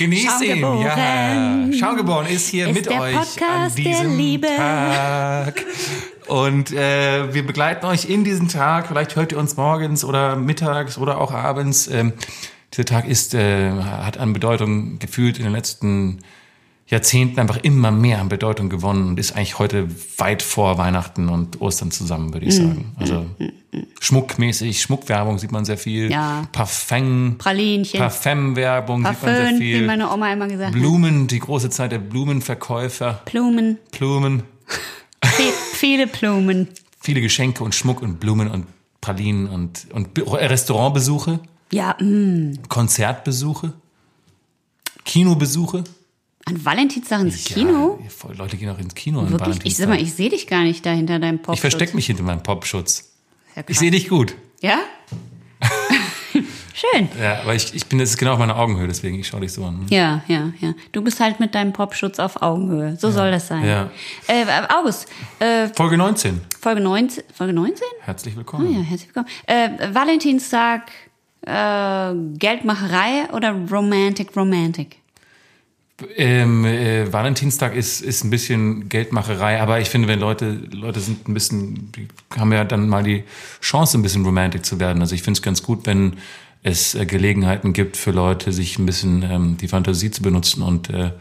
Genießt ihn, ja. Schaugeboren. Ist hier Ist mit euch an Podcast der diesem. Tag. Und äh, wir begleiten euch in diesen Tag. Vielleicht hört ihr uns morgens oder mittags oder auch abends. Ähm, dieser Tag ist, äh, hat an Bedeutung gefühlt in den letzten Jahrzehnten einfach immer mehr an Bedeutung gewonnen und ist eigentlich heute weit vor Weihnachten und Ostern zusammen, würde ich Mm, sagen. Also schmuckmäßig, Schmuckwerbung sieht man sehr viel. Ja. Parfum, Pralinchen. Parfumwerbung sieht man sehr Parfüm, wie viel. meine Oma immer gesagt hat. Blumen, die große Zeit der Blumenverkäufer. Blumen. Blumen, Viel, viele Blumen. viele Geschenke und Schmuck und Blumen und Pralinen und, und Be- Restaurantbesuche, Ja, mm. Konzertbesuche, Kinobesuche. An Valentinstag ins Kino? Ja, voll, Leute gehen auch ins Kino an Wirklich? Ich sag mal, Valentinstag. ich sehe dich gar nicht da hinter deinem Pop. Ich verstecke mich hinter meinem Popschutz. Ja, Ich sehe dich gut. Ja? Schön. Ja, aber ich, ich bin, das ist genau auf meiner Augenhöhe, deswegen ich schaue dich so an. Ja, ja, ja. Du bist halt mit deinem Popschutz auf Augenhöhe. So soll das sein. Ja. Äh, August, äh, Folge 19. Folge 19. Folge 19? Herzlich Oh willkommen. ja, herzlich willkommen. Äh, Valentinstag, äh, Geldmacherei oder Romantic Romantic? Ähm, äh, Valentinstag ist, ist ein bisschen Geldmacherei, aber ich finde, wenn Leute, Leute sind ein bisschen, die haben ja dann mal die Chance, ein bisschen romantic zu werden. Also ich finde es ganz gut, wenn es äh, Gelegenheiten gibt für Leute, sich ein bisschen ähm, die Fantasie zu benutzen und äh,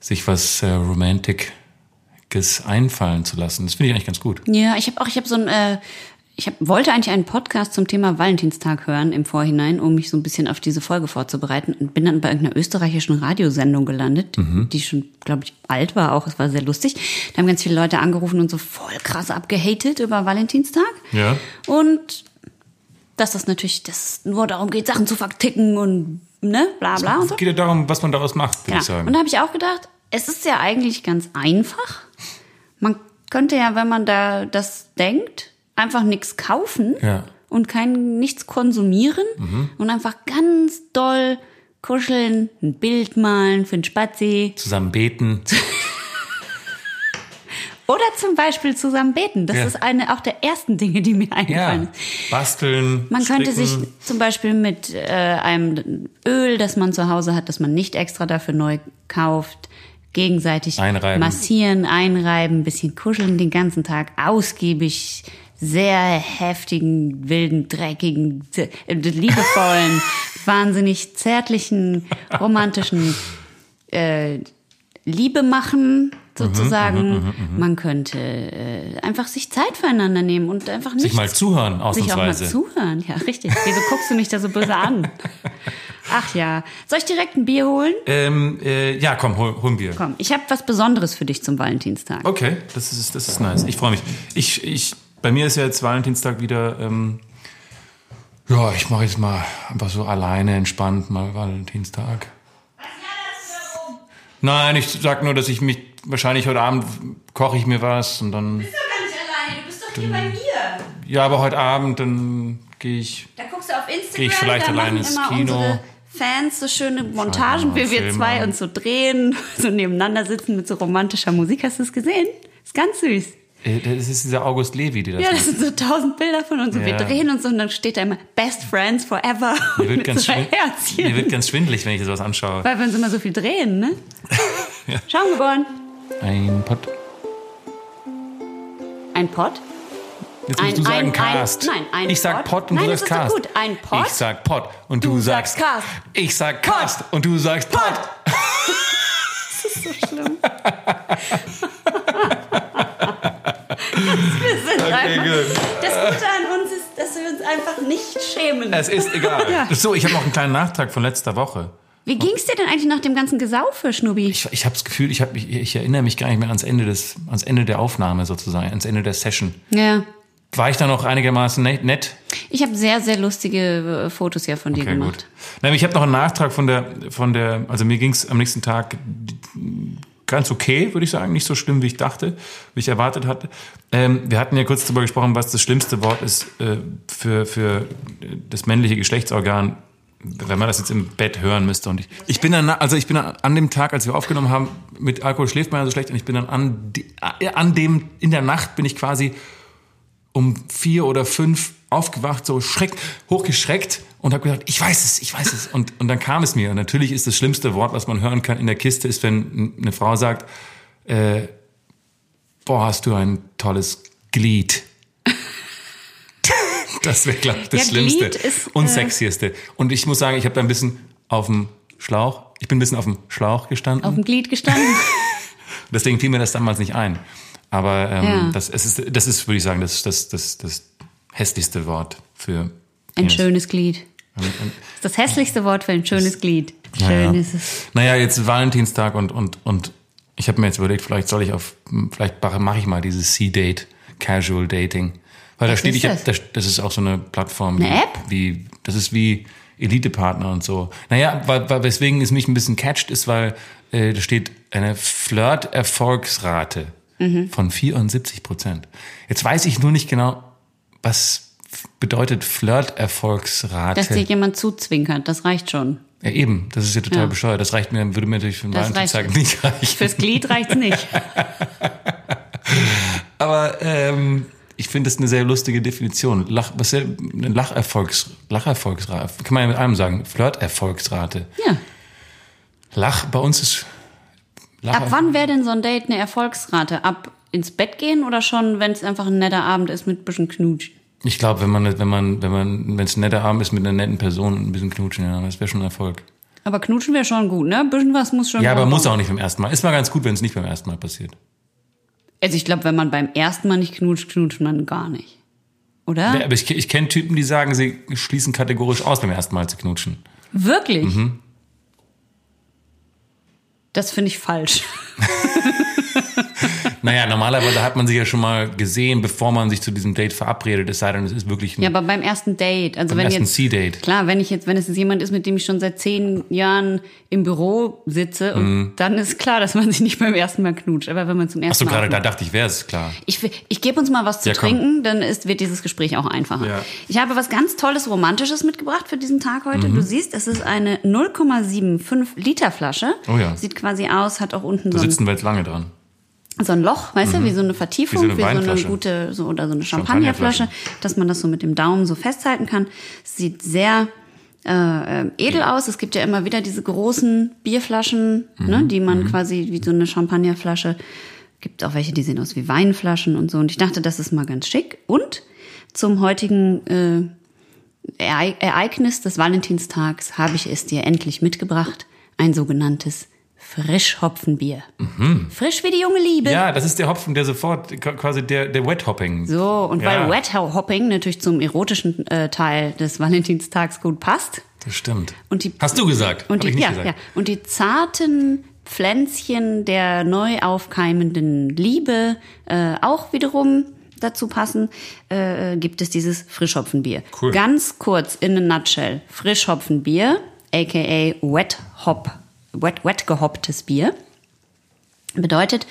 sich was äh, Romantiges einfallen zu lassen. Das finde ich eigentlich ganz gut. Ja, ich habe auch, ich habe so ein, äh, ich hab, wollte eigentlich einen Podcast zum Thema Valentinstag hören im Vorhinein, um mich so ein bisschen auf diese Folge vorzubereiten und bin dann bei irgendeiner österreichischen Radiosendung gelandet, die schon, glaube ich, alt war auch. Es war sehr lustig. Da haben ganz viele Leute angerufen und so voll krass abgehatet über Valentinstag. Ja. Und dass das natürlich, dass es nur darum geht, Sachen zu verticken und ne, bla bla und so. Es geht ja darum, was man daraus macht, würde Ja. ich sagen. Und da habe ich auch gedacht, es ist ja eigentlich ganz einfach. Man könnte ja, wenn man da das denkt, einfach nichts kaufen Ja. und kein nichts konsumieren und einfach ganz doll kuscheln, ein Bild malen für einen Spazi Zusammen beten. oder zum Beispiel zusammen beten. Das Ja. ist eine auch der ersten Dinge, die mir Ja. eingefallen ist. Basteln. Man könnte sich stricken. zum Beispiel mit äh, einem Öl, das man zu Hause hat, das man nicht extra dafür neu kauft, gegenseitig Einreiben. massieren, einreiben, ein bisschen kuscheln den ganzen Tag, ausgiebig, sehr heftigen, wilden, dreckigen, liebevollen, wahnsinnig zärtlichen, romantischen äh, Liebe machen, sozusagen. Man könnte äh, einfach sich Zeit füreinander nehmen und einfach nicht Sich mal zuhören, sich auch mal ausnahmsweise. zuhören. Ja, richtig. Wieso guckst du mich da so böse an? Ach ja. Soll ich direkt ein Bier holen? Ähm, äh, ja, komm, hol, hol ein Bier. Komm, ich habe was Besonderes für dich zum Valentinstag. Okay, das ist, das ist nice. Ich freue mich. Ich, ich, bei mir ist ja jetzt Valentinstag wieder. Ähm, ja, ich mache jetzt mal einfach so alleine entspannt mal Valentinstag. Nein, ich sag nur, dass ich mich wahrscheinlich heute Abend koche ich mir was und dann. bist doch gar nicht alleine, du bist doch hier bei mir. Ja, aber heute Abend dann gehe ich. Da guckst du auf Instagram, Geh ich vielleicht alleine ins Kino. Fans so schöne Montagen, wie wir zwei uns so drehen, so nebeneinander sitzen mit so romantischer Musik. Hast du es gesehen? Ist ganz süß. Äh, Das ist dieser August Levi, der das Ja, macht. das sind so tausend Bilder von uns und wir Ja. drehen uns und dann steht da immer Best Friends Forever Mir wird, ganz schwind- Herzchen. mir wird ganz schwindelig, wenn ich sowas anschaue. Weil wir uns immer so viel drehen, ne? Schauen geboren. Ein Pott. Ein Pott? Jetzt Ein- musst du sagen ein- ein- Cast. nein, ein ich sag Pott. Pott und Nein, du das sagst ist Cast. gut. Ein Pott. Ich sag Pott und du, Du sagst Cast. Ich sag Cast und du sagst Pott. Schlimm. wir sind einfach, gut. das Gute an uns ist, dass wir uns einfach nicht schämen. Es ist egal. Ja. So, ich habe noch einen kleinen Nachtrag von letzter Woche. Wie ging's dir denn eigentlich nach dem ganzen Gesaufe, Schnubi? Ich, ich habe das Gefühl, ich, hab, ich, ich erinnere mich gar nicht mehr ans Ende, des, ans Ende der Aufnahme sozusagen, ans Ende der Session. Ja. war ich dann auch einigermaßen net? nett? Ich habe sehr, sehr lustige äh, Fotos ja von dir Okay, gemacht. gut. Nein, ich habe noch einen Nachtrag von der, von der, also mir ging es am nächsten Tag ganz okay, würde ich sagen. Nicht so schlimm, wie ich dachte, wie ich erwartet hatte. Ähm, wir hatten ja kurz darüber gesprochen, was das schlimmste Wort ist äh, für, für das männliche Geschlechtsorgan, wenn man das jetzt im Bett hören müsste. Und ich, ich bin dann, also ich bin dann an dem Tag, als wir aufgenommen haben, mit Alkohol schläft man ja so schlecht und ich bin dann an, an dem, in der Nacht bin ich quasi um vier oder fünf aufgewacht, so schreck, hochgeschreckt und habe gedacht, ich weiß es, ich weiß es. Und, und dann kam es mir. Und natürlich ist das schlimmste Wort, was man hören kann in der Kiste, ist, wenn eine Frau sagt, äh, boah, hast du ein tolles Glied. das wäre, glaube ich, das Ja, Schlimmste ist, und äh, Sexieste. Und ich muss sagen, ich habe da ein bisschen auf dem Schlauch, ich bin ein bisschen auf dem Schlauch gestanden. Auf dem Glied gestanden. Deswegen fiel mir das damals nicht ein. Aber ähm, Ja. das, es ist, das ist, würde ich sagen, das, das, das, das hässlichste Wort für Ein Penis. schönes Glied. Und- und- Das das hässlichste Wort für ein schönes Glied. Schön ja. ist es. Naja, jetzt Valentinstag und, und, und ich habe mir jetzt überlegt, vielleicht soll ich auf, vielleicht mache ich mal dieses C-Date, Casual Dating. Weil da Was steht, ich hab, das? das? das ist auch so eine Plattform. Eine wie, App? Wie, das ist wie Elite-Partner und so. Naja, weil, weil, weswegen es mich ein bisschen catcht, ist, weil äh, da steht eine Flirt-Erfolgsrate Mhm. von 74 Prozent. Jetzt weiß ich nur nicht genau, was bedeutet Flirt-Erfolgsrate. Dass dir jemand zuzwinkert, das reicht schon. Ja, eben, das ist ja total Ja. bescheuert. Das reicht mir, würde mir natürlich für den Valentinstag reicht. nicht reichen. Fürs Glied reicht's nicht. Aber ähm, ich finde das eine sehr lustige Definition. Lach, was ist eine Lacherfolgs, Lacherfolgsrate? Kann man ja mit allem sagen. Flirterfolgsrate. Ja. Lach, bei uns ist Lach, Ab wann wäre denn so ein Date eine Erfolgsrate? Ab ins Bett gehen oder schon, wenn es einfach ein netter Abend ist mit ein bisschen Knutsch? Ich glaube, wenn man, wenn man, wenn man, wenn es ein netter Abend ist mit einer netten Person und ein bisschen knutschen, ja, das wäre schon ein Erfolg. Aber knutschen wäre schon gut, ne? Ein bisschen was muss schon Ja, aber muss auch nicht beim ersten Mal. Ist mal ganz gut, wenn es nicht beim ersten Mal passiert. Also ich glaube, wenn man beim ersten Mal nicht knutscht, knutscht man gar nicht. Oder? Aber ich, ich kenne Typen, die sagen, sie schließen kategorisch aus beim ersten Mal zu knutschen. Wirklich? Mhm. Das finde ich falsch. Naja, normalerweise hat man sich ja schon mal gesehen, bevor man sich zu diesem Date verabredet, es sei denn, es ist wirklich ein Ja, aber beim ersten Date, also Beim wenn ersten C-Date. klar, wenn ich jetzt, wenn es jetzt jemand ist, mit dem ich schon seit zehn Jahren im Büro sitze, Mhm. dann ist klar, dass man sich nicht beim ersten Mal knutscht. Aber wenn man zum Ach ersten so, Mal gerade da dachte ich, wäre es klar. Ich, ich gebe uns mal was zu Ja, trinken, dann ist, wird dieses Gespräch auch einfacher. Ja. Ich habe was ganz Tolles, Romantisches mitgebracht für diesen Tag heute. Mhm. Du siehst, es ist eine 0,75 Liter Flasche. Oh ja. Sieht quasi aus, hat auch unten Da so ein, sitzen wir jetzt lange dran. So ein Loch, weißt du, wie so eine Vertiefung, Mhm. Wie so eine Weinflasche. gute, so, oder so eine Champagnerflasche. Champagnerflasche, dass man das so mit dem Daumen so festhalten kann. Sieht sehr äh, äh, edel aus. Es gibt ja immer wieder diese großen Bierflaschen, ne, Mhm. die man quasi wie so eine Champagnerflasche. Gibt auch welche, die sehen aus wie Weinflaschen und so. Und ich dachte, das ist mal ganz schick. Und zum heutigen äh, Erei- Ereignis des Valentinstags habe ich es dir endlich mitgebracht. Ein sogenanntes Frischhopfenbier. Frisch wie die junge Liebe. Mhm. Ja, das ist der Hopfen, der sofort quasi der, der Wet Hopping. So, und Ja. weil Wet Hopping natürlich zum erotischen äh, Teil des Valentinstags gut passt. Das stimmt. Und die, Hast du gesagt? Und die, ja, gesagt. ja, und die zarten Pflänzchen der neu aufkeimenden Liebe äh, auch wiederum dazu passen, äh, gibt es dieses Frischhopfenbier. Cool. Ganz kurz in a nutshell. Frischhopfenbier, aka Wet Hop, wet, wet gehopptes Bier. Bedeutet,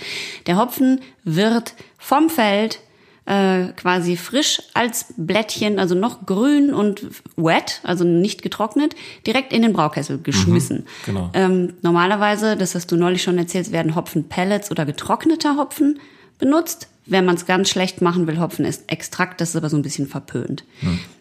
der Hopfen wird vom Feld äh, quasi frisch als Blättchen, also noch grün und wet, also nicht getrocknet, direkt in den Braukessel geschmissen. genau. Ähm, normalerweise, das hast du neulich schon erzählt, werden Hopfenpellets oder getrockneter Hopfen benutzt. Wenn man es ganz schlecht machen will, Hopfen ist Extrakt, das ist aber so ein bisschen verpönt.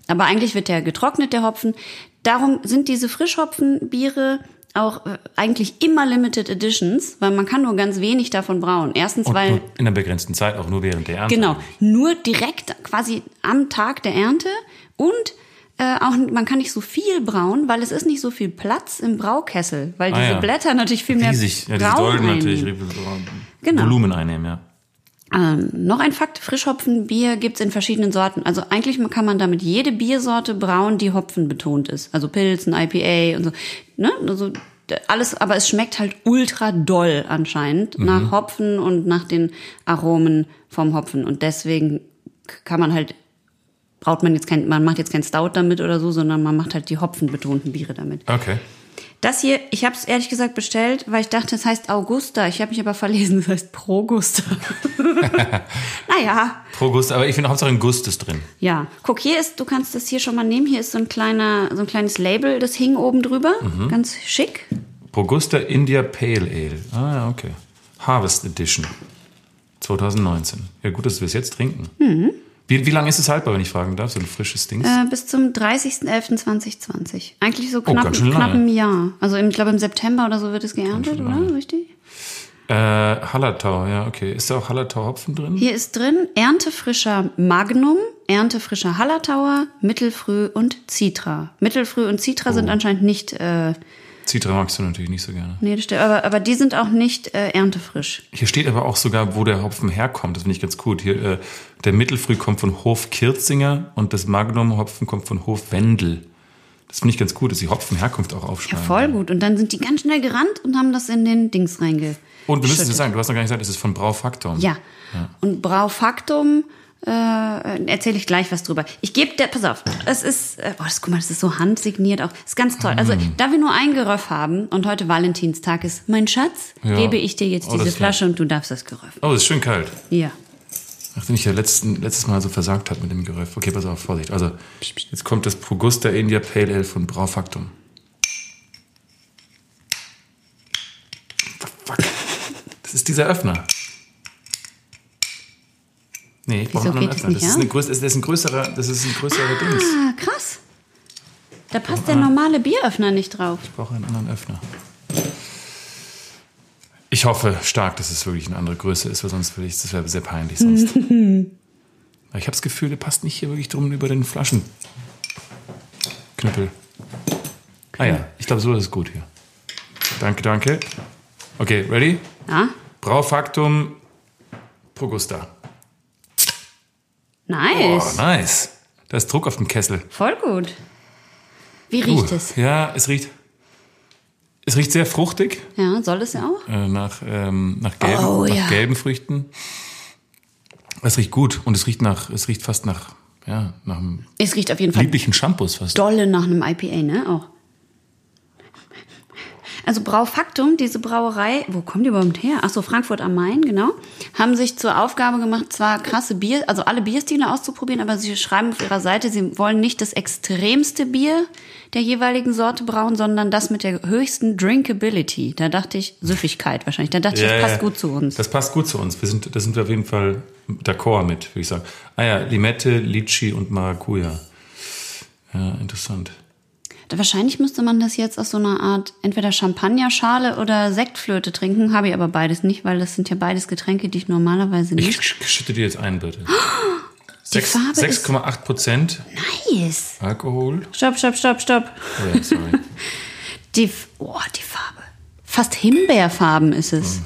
Aber eigentlich wird der getrocknet, der Hopfen. Darum sind diese Frischhopfenbiere auch äh, eigentlich immer Limited Editions, weil man kann nur ganz wenig davon brauen. Erstens, Und weil in einer begrenzten Zeit, auch nur während der Ernte. Genau, nur direkt quasi am Tag der Ernte und äh, auch man kann nicht so viel brauen, weil es ist nicht so viel Platz im Braukessel, weil Ah, diese ja. Blätter natürlich viel mehr Riesig. Ja, diese Braun Dolden natürlich. Genau. Volumen einnehmen, ja. Ähm, noch ein Fakt, Frischhopfenbier gibt's in verschiedenen Sorten. Also eigentlich kann man damit jede Biersorte brauen, die Hopfen betont ist. Also Pilzen, IPA und so. Ne? Also alles, aber es schmeckt halt ultra doll anscheinend nach Hopfen und nach den Aromen vom Hopfen. Und deswegen kann man halt braut man jetzt kein, man macht jetzt kein Stout damit oder so, sondern man macht halt die hopfenbetonten Biere damit. Okay. Das hier, ich habe es ehrlich gesagt bestellt, weil ich dachte, es heißt Augusta. Ich habe mich aber verlesen, es heißt Progusta. naja, Pro Gust, aber ich finde Hauptsache ein Gust ist drin. ja. Guck, hier ist, du kannst das hier schon mal nehmen. Hier ist so ein kleiner, so ein kleines Label, das hing oben drüber. Ganz schick. Progusta India Pale Ale. Ah, ja, okay. Harvest Edition. 2019. Ja, gut, dass wir es jetzt trinken. Wie, wie lange ist es haltbar, wenn ich fragen darf? So ein frisches Ding? Äh, bis zum 30.11.2020. Eigentlich so knapp, lange. knapp ein Jahr. Also im, ich glaube im September oder so wird es geerntet, oder? Richtig? Äh, Hallertau, ja, okay. Ist da auch Hallertau Hopfen drin? Hier ist drin Erntefrischer Magnum, Erntefrischer Hallertauer, Mittelfrüh und Citra. Mittelfrüh und Citra Oh. sind anscheinend nicht, äh, Citra magst du natürlich nicht so gerne. nee, das stimmt, aber, aber die sind auch nicht äh, erntefrisch. Hier steht aber auch sogar, wo der Hopfen herkommt. Das finde ich ganz gut. Hier, äh, der Mittelfrüh kommt von Hof Kirzinger und das Magnum-Hopfen kommt von Hof Wendel. Das finde ich ganz gut, dass die Hopfenherkunft auch Ja, aufschreiben. voll gut. Und dann sind die ganz schnell gerannt und haben das in den Dings reinge. Und wir müssen es sagen, du hast noch gar nicht gesagt, es ist von Braufaktor. Ja. Und Braufaktum äh, erzähle ich gleich was drüber. Ich gebe der, pass auf, es ist, boah, das, guck mal, das ist so handsigniert auch. ist ganz toll. Also, Mm. da wir nur ein Geröff haben und heute Valentinstag ist, mein Schatz, Ja. gebe ich dir jetzt Oh, diese das Flasche und du darfst das Geröff. Oh, es ist schön kalt. Ja. Nachdem ich ja letzten, letztes Mal so versagt hat mit dem Geröff. Okay, pass auf, Vorsicht. Also, jetzt kommt das Progusta India Pale Ale von Braufaktum. Fuck. Das ist dieser Öffner. Nee, ich brauche einen anderen das Öffner. nicht Das ist, größ, das ist ein größerer, das ist ein größerer Dings. Ah, krass. Da passt der normale Bieröffner nicht drauf. Ich brauche einen anderen Öffner. Ich hoffe stark, dass es wirklich eine andere Größe ist, weil sonst würde ich, das wäre sehr peinlich sonst. Ich habe das Gefühl, der passt nicht hier wirklich drum über den Flaschenknüppel. Ah ja, ich glaube, so ist es gut hier. Danke, danke. Okay, ready? Ja? Braufaktum Progusta. Oh, Nice. nice. Da ist Druck auf dem Kessel. Voll gut. Wie riecht Uh, es? Ja, es riecht. Es riecht sehr fruchtig. Ja, soll es ja auch? äh, nach, ähm, nach, gelben, Oh, nach ja. gelben Früchten. Es riecht gut und es riecht nach, es riecht fast nach, ja, nach einem Es riecht auf jeden Fall lieblichen Shampoos fast. dolle nach einem IPA, ne? Auch. Also Braufaktum, diese Brauerei, wo kommen die überhaupt her? Ach so, Frankfurt am Main, genau. Haben sich zur Aufgabe gemacht, zwar krasse Bier, also alle Bierstile auszuprobieren, aber sie schreiben auf ihrer Seite, sie wollen nicht das extremste Bier der jeweiligen Sorte brauen, sondern das mit der höchsten Drinkability. Da dachte ich, Süffigkeit wahrscheinlich. Da dachte ich, das passt gut zu uns. Das passt gut zu uns. Wir sind, da sind wir auf jeden Fall d'accord mit, würde ich sagen. Ah ja, Limette, Litchi und Maracuja. Ja, interessant. Wahrscheinlich müsste man das jetzt aus so einer Art entweder Champagnerschale oder Sektflöte trinken. Habe ich aber beides nicht, weil das sind ja beides Getränke, die ich normalerweise nicht. Ich schütte dir jetzt ein, bitte. Die Farbe ist- 6,8 Prozent Nice. Alkohol. Stopp, stopp, stopp, stopp. Oh ja, sorry. Die, oh, die Farbe. Fast Himbeerfarben ist es.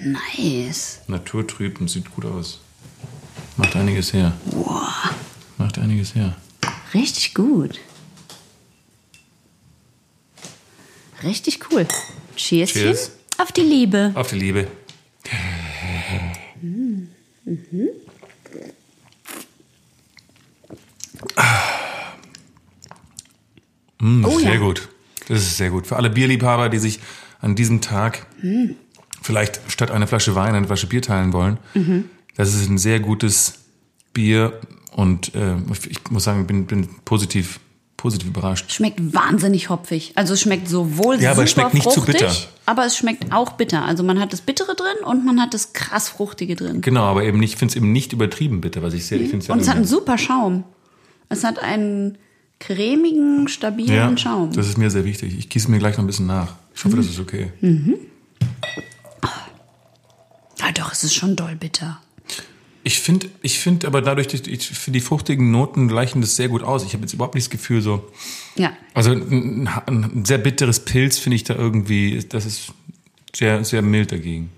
Nice. Naturtrüb und sieht gut aus. Macht einiges her. Macht einiges her. Richtig gut. Richtig cool. Cheers. Cheers. Auf die Liebe. Auf die Liebe. Mm, Oh sehr ja. gut. Das ist sehr gut. Für alle Bierliebhaber, die sich an diesem Tag vielleicht statt einer Flasche Wein eine Flasche Bier teilen wollen. Das ist ein sehr gutes Bier und äh, ich muss sagen, ich bin, bin positiv, positiv überrascht. Schmeckt wahnsinnig hopfig. Also es schmeckt sowohl Ja, aber es schmeckt nicht zu fruchtig, bitter. aber es schmeckt auch bitter. Also man hat das Bittere drin und man hat das krass Fruchtige drin. Genau, aber eben nicht, ich finde es eben nicht übertrieben bitter, was ich sehr, ich finde Und es hat einen super Schaum. Es hat einen cremigen, stabilen Ja, Schaum. das ist mir sehr wichtig. Ich gieße mir gleich noch ein bisschen nach. Ich hoffe, das ist okay. Ja, doch, es ist schon doll bitter. Ich finde, ich finde aber dadurch, ich finde die fruchtigen Noten gleichen das sehr gut aus. Ich habe jetzt überhaupt nicht das Gefühl so, Ja. also ein, ein sehr bitteres Pilz finde ich da irgendwie, das ist sehr, sehr mild dagegen.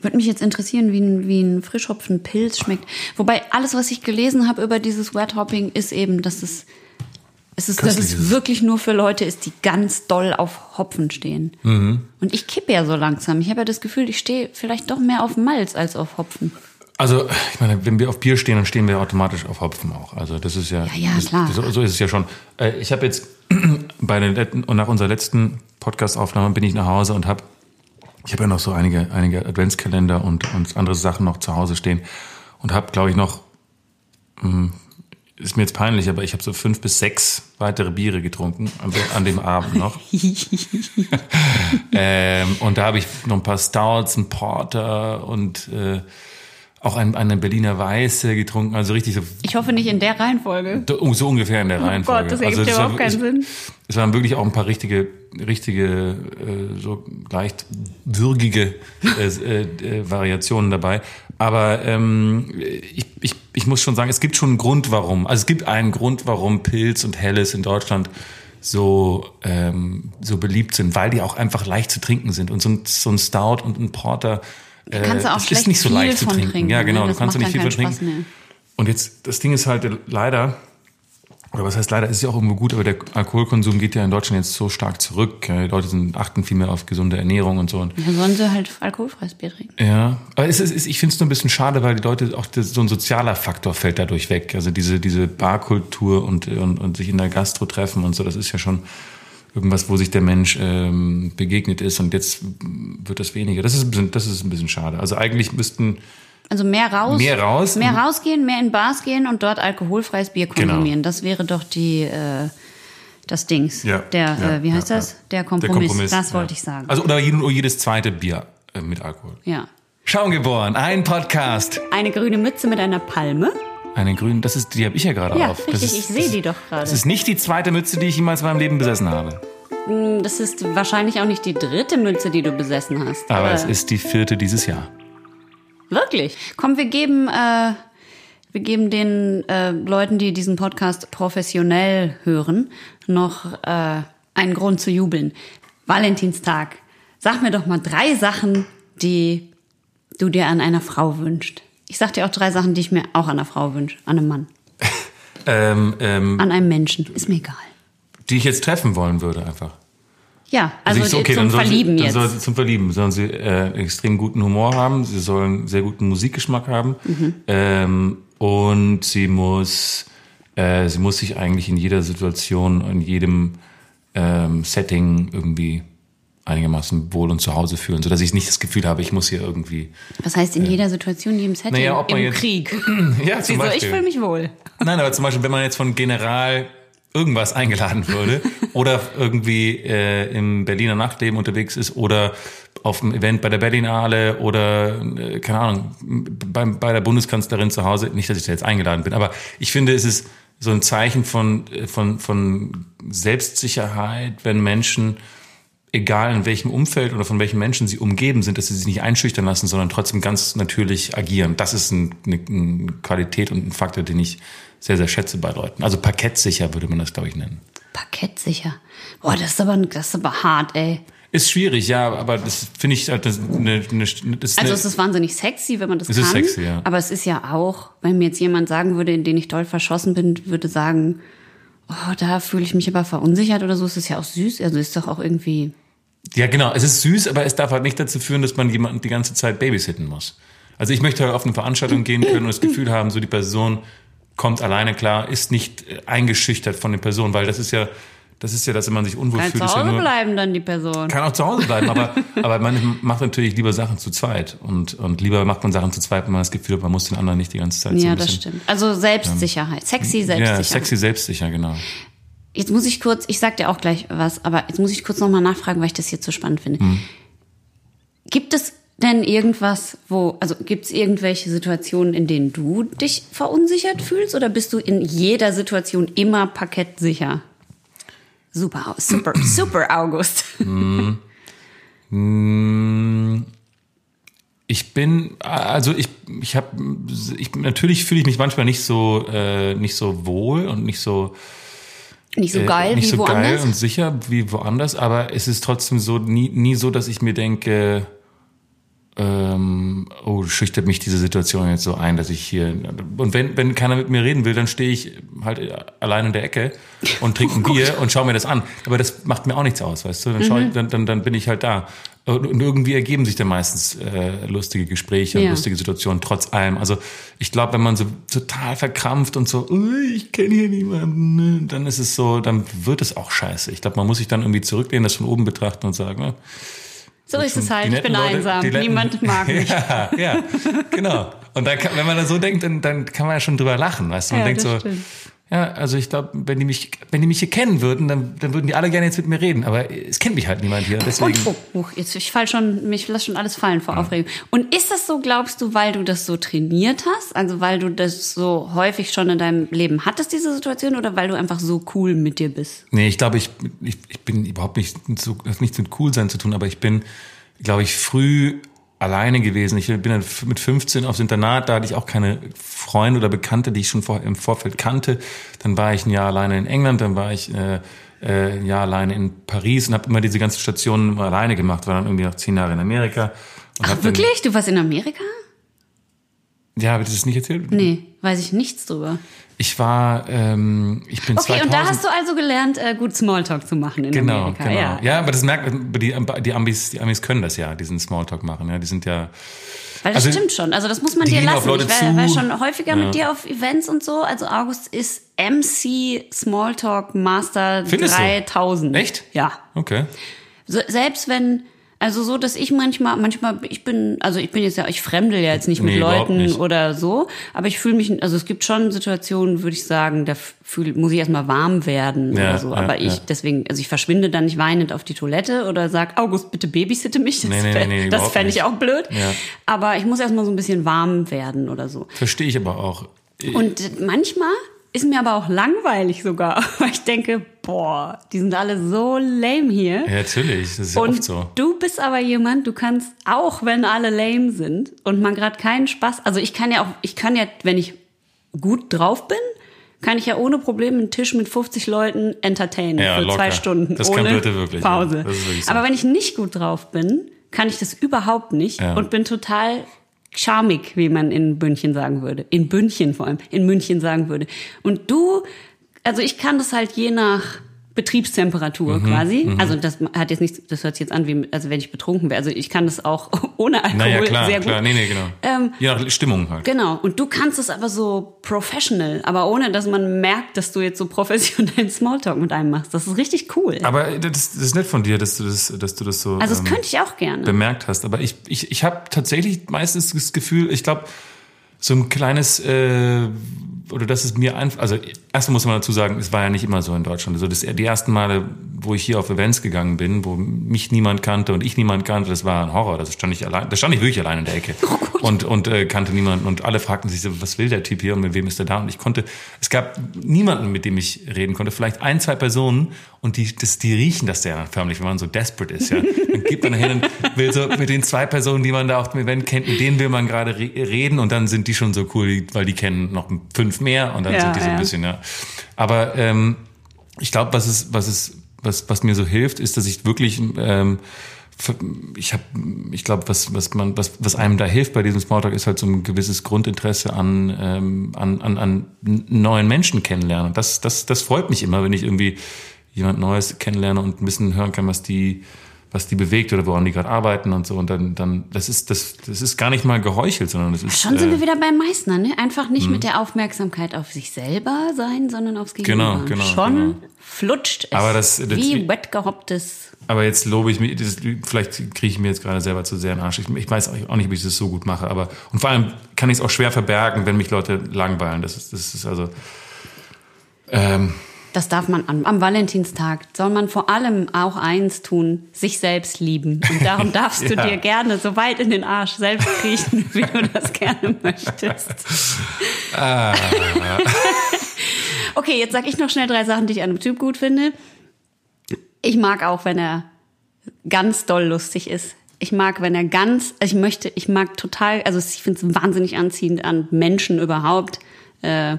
Würde mich jetzt interessieren, wie ein, wie ein Frischhopfenpilz schmeckt. Wobei alles, was ich gelesen habe über dieses Wet Hopping, ist eben, dass es, es ist, dass Köstlich es ist es. wirklich nur für Leute ist, die ganz doll auf Hopfen stehen. Mhm. Und ich kippe ja so langsam. Ich habe ja das Gefühl, ich stehe vielleicht doch mehr auf Malz als auf Hopfen. Also, ich meine, wenn wir auf Bier stehen, dann stehen wir automatisch auf Hopfen auch. Also, das ist ja. Ja, ja, klar. Das, so ist es ja schon. Äh, Ich habe jetzt bei den letzten, und nach unserer letzten Podcast-Aufnahme bin ich nach Hause und habe, ich habe ja noch so einige, einige Adventskalender und, und andere Sachen noch zu Hause stehen und habe, glaube ich, noch, hm, ist mir jetzt peinlich, aber ich habe so fünf bis sechs weitere Biere getrunken an, an dem Abend noch. ähm, und da habe ich noch ein paar Stouts, ein Porter und äh, auch ein, eine Berliner Weiße getrunken. Also richtig so, Ich hoffe nicht in der Reihenfolge. so ungefähr in der Reihenfolge. Oh Gott, das ergibt Also ja überhaupt keinen Sinn. Es waren wirklich auch ein paar richtige, richtige, äh, so leicht würgige äh, äh, äh, Variationen dabei. Aber ähm, ich, ich, ich muss schon sagen, es gibt schon einen Grund, warum. Also es gibt einen Grund, warum Pilz und Helles in Deutschland so, ähm, so beliebt sind, weil die auch einfach leicht zu trinken sind. Und so ein, so ein Stout und ein Porter äh, kannst du auch das schlecht ist nicht so viel leicht zu trinken. trinken, ja, genau, Das du kannst da nicht viel von trinken. Spaß. Und jetzt, das Ding ist halt leider, oder was heißt leider, ist ja auch irgendwo gut, aber der Alkoholkonsum geht ja in Deutschland jetzt so stark zurück. Ja, Die Leute sind, achten viel mehr auf gesunde Ernährung und so. Und, Dann sollen sie halt alkoholfreies Bier trinken. ja, aber es ist, es- ich finde es nur ein bisschen schade, weil die Leute, auch das, so ein sozialer Faktor fällt dadurch weg. Also diese, diese Barkultur und, und, und sich in der Gastro treffen und so, das ist ja schon irgendwas, wo sich der Mensch ähm, begegnet ist und jetzt wird das weniger. Das ist, ein bisschen, das ist ein bisschen schade. Also eigentlich müssten Also mehr raus. Mehr raus. Mehr rausgehen, mehr in Bars gehen und dort alkoholfreies Bier Genau. konsumieren. Das wäre doch die, äh, das Dings. Ja, Der, ja, äh, wie heißt ja, das? ja. Der Kompromiss. Das wollte ich sagen. Also oder jedes zweite Bier äh, mit Alkohol. ja. Schaumgeboren, ein Podcast. Eine grüne Mütze mit einer Palme. Eine grüne, das ist, die habe ich ja gerade Ja, auf. Das richtig, ist, ich sehe die doch gerade. Das ist nicht die zweite Mütze, die ich jemals in meinem Leben besessen habe. Das ist wahrscheinlich auch nicht die dritte Mütze, die du besessen hast. Aber es ist die vierte dieses Jahr. Wirklich. Komm, wir geben, äh, wir geben den äh, Leuten, die diesen Podcast professionell hören, noch äh, einen Grund zu jubeln. Valentinstag. Sag mir doch mal drei Sachen, die du dir an einer Frau wünschst. Ich sag dir auch drei Sachen, die ich mir auch an einer Frau wünsche. An einem Mann. Ähm, ähm, An einem Menschen. Ist mir egal. die ich jetzt treffen wollen würde einfach. Ja, also, ich so, okay, zum Verlieben sie, jetzt. Soll sie zum Verlieben sollen sie äh, extrem guten Humor haben, sie sollen sehr guten Musikgeschmack haben Mhm. ähm, und sie muss äh, sie muss sich eigentlich in jeder Situation, in jedem ähm, Setting irgendwie einigermaßen wohl und zu Hause fühlen, sodass ich nicht das Gefühl habe, ich muss hier irgendwie. Was heißt in jeder Situation, in jedem Setting? Naja, ob man Im jetzt- Krieg. Ja, zum Wieso? Ich Beispiel. fühle mich wohl. Nein, aber zum Beispiel, wenn man jetzt von General irgendwas eingeladen würde oder irgendwie äh, im Berliner Nachtleben unterwegs ist oder auf einem Event bei der Berlinale oder, äh, keine Ahnung, beim, bei der Bundeskanzlerin zu Hause, nicht, dass ich da jetzt eingeladen bin, aber ich finde, es ist so ein Zeichen von, äh, von, von Selbstsicherheit, wenn Menschen egal in welchem Umfeld oder von welchen Menschen sie umgeben sind, dass sie sich nicht einschüchtern lassen, sondern trotzdem ganz natürlich agieren. Das ist ein, eine, eine Qualität und ein Faktor, den ich sehr, sehr schätze bei Leuten. Also parkettsicher würde man das, glaube ich, nennen. Parkettsicher. Boah, das ist aber, das ist aber hart, ey. Ist schwierig, ja, aber das finde ich halt das eine, eine, das ist Also es ist wahnsinnig sexy, wenn man das Es kann. ist sexy, ja. Aber es ist ja auch, wenn mir jetzt jemand sagen würde, in den ich doll verschossen bin, würde sagen, oh, da fühle ich mich aber verunsichert oder so, ist es ja auch süß. Also ist doch auch irgendwie. Ja, genau. Es ist süß, aber es darf halt nicht dazu führen, dass man jemanden die ganze Zeit babysitten muss. Also ich möchte halt auf eine Veranstaltung gehen können und das Gefühl haben, so die Person kommt alleine klar, ist nicht äh, eingeschüchtert von der Person, weil das ist ja, das ist ja, dass man sich unwohl Kann fühlt. zu ist ja Hause nur, bleiben dann die Person. kann auch zu Hause bleiben, aber, aber man macht natürlich lieber Sachen zu zweit und, und lieber macht man Sachen zu zweit, wenn man das Gefühl hat, man muss den anderen nicht die ganze Zeit so Ja, das stimmt. Also Selbstsicherheit. Sexy Selbstsicherheit. Ja, sexy selbstsicher, genau. Jetzt muss ich kurz, ich sag dir auch gleich was, aber jetzt muss ich kurz nochmal nachfragen, weil ich das hier so spannend finde. Mhm. Gibt es denn irgendwas, wo, also gibt es irgendwelche Situationen, in denen du dich verunsichert fühlst oder bist du in jeder Situation immer parkettsicher? Super, super, super August. Ich bin, also ich, ich habe, ich, natürlich fühle ich mich manchmal nicht so, äh, nicht so wohl und nicht so, Nicht so äh, geil nicht wie so woanders. geil und sicher wie woanders, aber es ist trotzdem so nie, nie so, dass ich mir denke, ähm, oh, schüchtert mich diese Situation jetzt so ein, dass ich hier und wenn wenn keiner mit mir reden will, dann stehe ich halt allein in der Ecke und trinke Oh ein Bier und schaue mir das an. Aber das macht mir auch nichts aus, weißt du? Dann, schau Mhm. ich, dann, dann dann bin ich halt da. Und irgendwie ergeben sich dann meistens äh, lustige Gespräche und Ja. lustige Situationen, trotz allem. Also ich glaube, wenn man so total verkrampft und so, "Ui, ich kenne hier niemanden, ne", dann ist es so, dann wird es auch scheiße. Ich glaube, man muss sich dann irgendwie zurücklehnen, das von oben betrachten und sagen, ne, So ist es halt. Ich bin Leute, einsam. Niemand mag mich. Ja, ja, genau. Und dann kann, wenn man da so denkt, dann, dann kann man ja schon drüber lachen, weißt du? Man Ja, denkt das so, stimmt. Ja, also ich glaube, wenn die mich, wenn die mich hier kennen würden, dann, dann würden die alle gerne jetzt mit mir reden. Aber es kennt mich halt niemand hier. Deswegen. Und, oh, oh, jetzt, ich fall schon, mich lass schon alles fallen vor Aufregung. Und ist das so, glaubst du, weil du das so trainiert hast? Also weil du das so häufig schon in deinem Leben hattest, diese Situation, oder weil du einfach so cool mit dir bist? Nee, ich glaube, ich, ich, ich bin überhaupt nicht so, das hat nichts mit Coolsein zu tun, aber ich bin, glaube ich, früh alleine gewesen. Ich bin dann mit 15 aufs Internat, da hatte ich auch keine Freunde oder Bekannte, die ich schon vor, im Vorfeld kannte. Dann war ich ein Jahr alleine in England, dann war ich äh, äh, ein Jahr alleine in Paris und habe immer diese ganzen Stationen alleine gemacht. War dann irgendwie noch zehn Jahre in Amerika. Ach, dann- wirklich? Du warst in Amerika? Ja, habe ich das nicht erzählt? Nee, weiß ich nichts drüber. Ich war, ähm, ich bin Okay, 2000, und da hast du also gelernt, äh, gut Smalltalk zu machen in Genau, Amerika. genau. Ja. Ja. aber das merkt die, die Amis, die Amis können das ja, diesen Smalltalk machen. Ja, die sind ja. Weil das Also, stimmt schon. Also das muss man dir lassen. ich war, war schon häufiger Ja. mit dir auf Events und so. Also August ist MC Smalltalk Master Findest du? 3000. Echt? Ja. Okay. So, selbst wenn, also so, dass ich manchmal, manchmal, ich bin, also ich bin jetzt ja, ich fremdel ja jetzt nicht mit Nee, überhaupt Leuten nicht. oder so, aber ich fühle mich, also es gibt schon Situationen, würde ich sagen, da fühl, muss ich erstmal warm werden Ja, oder so. ja, Aber ich, ja. deswegen, also ich verschwinde dann nicht weinend auf die Toilette oder sag, August, bitte babysitte mich. Das, Nee, nee, nee, das fände ich auch blöd. Ja. Aber ich muss erstmal so ein bisschen warm werden oder so. Verstehe ich aber auch. Und manchmal ist mir aber auch langweilig sogar, weil ich denke, boah, die sind alle so lame hier. Ja, natürlich, das ist ja Und oft so. du bist aber jemand, du kannst, auch wenn alle lame sind und man gerade keinen Spaß, also ich kann ja auch, ich kann ja, wenn ich gut drauf bin, kann ich ja ohne Probleme einen Tisch mit 50 Leuten entertainen Ja, für locker. zwei Stunden Das ohne wirklich, ja. Pause. Das ist wirklich so. Aber wenn ich nicht gut drauf bin, kann ich das überhaupt nicht Ja. und bin total charmig, wie man in München sagen würde. In München vor allem, in München sagen würde. Und du, also ich kann das halt je nach Betriebstemperatur Mhm, quasi. Also das hat jetzt nicht, das hört sich jetzt an wie, also wenn ich betrunken wäre. Also ich kann das auch ohne Alkohol Naja, klar, sehr klar. gut. Nee, nee, genau. Ähm, Je nach Stimmung halt. Genau. Und du kannst es aber so professional, aber ohne, dass man merkt, dass du jetzt so professionellen Smalltalk mit einem machst. Das ist richtig cool. Aber das, das ist nett von dir, dass du das, dass du das so Also das ähm, könnte ich auch gerne. bemerkt hast. Aber ich, ich, ich habe tatsächlich meistens das Gefühl, ich glaube, so ein kleines äh, oder dass es mir einfach, also erstmal muss man dazu sagen, es war ja nicht immer so in Deutschland. Also das, die ersten Male, wo ich hier auf Events gegangen bin, wo mich niemand kannte und ich niemand kannte, das war ein Horror. Das stand ich allein, da stand ich wirklich allein in der Ecke und und äh, kannte niemanden und alle fragten sich so, was will der Typ hier und mit wem ist er da? Und ich konnte, es gab niemanden, mit dem ich reden konnte. Vielleicht ein, zwei Personen und die, das, die riechen das ja förmlich, wenn man so desperate ist. Ja, dann gibt man hin und will so mit den zwei Personen, die man da auf dem Event kennt, mit denen will man gerade re reden und dann sind die schon so cool, weil die kennen noch fünf mehr und dann Ja, sind die so ein bisschen, ja. Aber ähm, ich glaube, was es, was es, was, was mir so hilft, ist, dass ich wirklich ähm, ich habe, ich glaube, was, was man, was, was einem da hilft bei diesem Smalltalk, ist halt so ein gewisses Grundinteresse an, ähm, an, an, an neuen Menschen kennenlernen. Und das, das, das freut mich immer, wenn ich irgendwie jemand Neues kennenlerne und ein bisschen hören kann, was die, was die bewegt oder woran die gerade arbeiten und so. Und dann, dann, das ist, das, das ist gar nicht mal geheuchelt, sondern das ist. Schon sind äh, wir wieder beim Meißner, ne? Einfach nicht mit der Aufmerksamkeit auf sich selber sein, sondern aufs Gegenüber. Genau, genau, Schon genau. flutscht es. Aber das- das- wie wett gehopptes. Aber jetzt lobe ich mich, das, vielleicht kriege ich mir jetzt gerade selber zu sehr in den Arsch. Ich, ich weiß auch nicht, ob ich das so gut mache, aber und vor allem kann ich es auch schwer verbergen, wenn mich Leute langweilen. Das ist, das ist also. Ähm, Das darf man an, am Valentinstag, soll man vor allem auch eins tun, sich selbst lieben. Und darum darfst du Ja. dir gerne so weit in den Arsch selbst kriechen, wie du das gerne möchtest. Ah. okay, jetzt sag ich noch schnell drei Sachen, die ich an einem Typ gut finde. Ich mag auch, wenn er ganz doll lustig ist. Ich mag, wenn er ganz, also ich möchte, ich mag total, also ich finde es wahnsinnig anziehend an Menschen überhaupt, äh,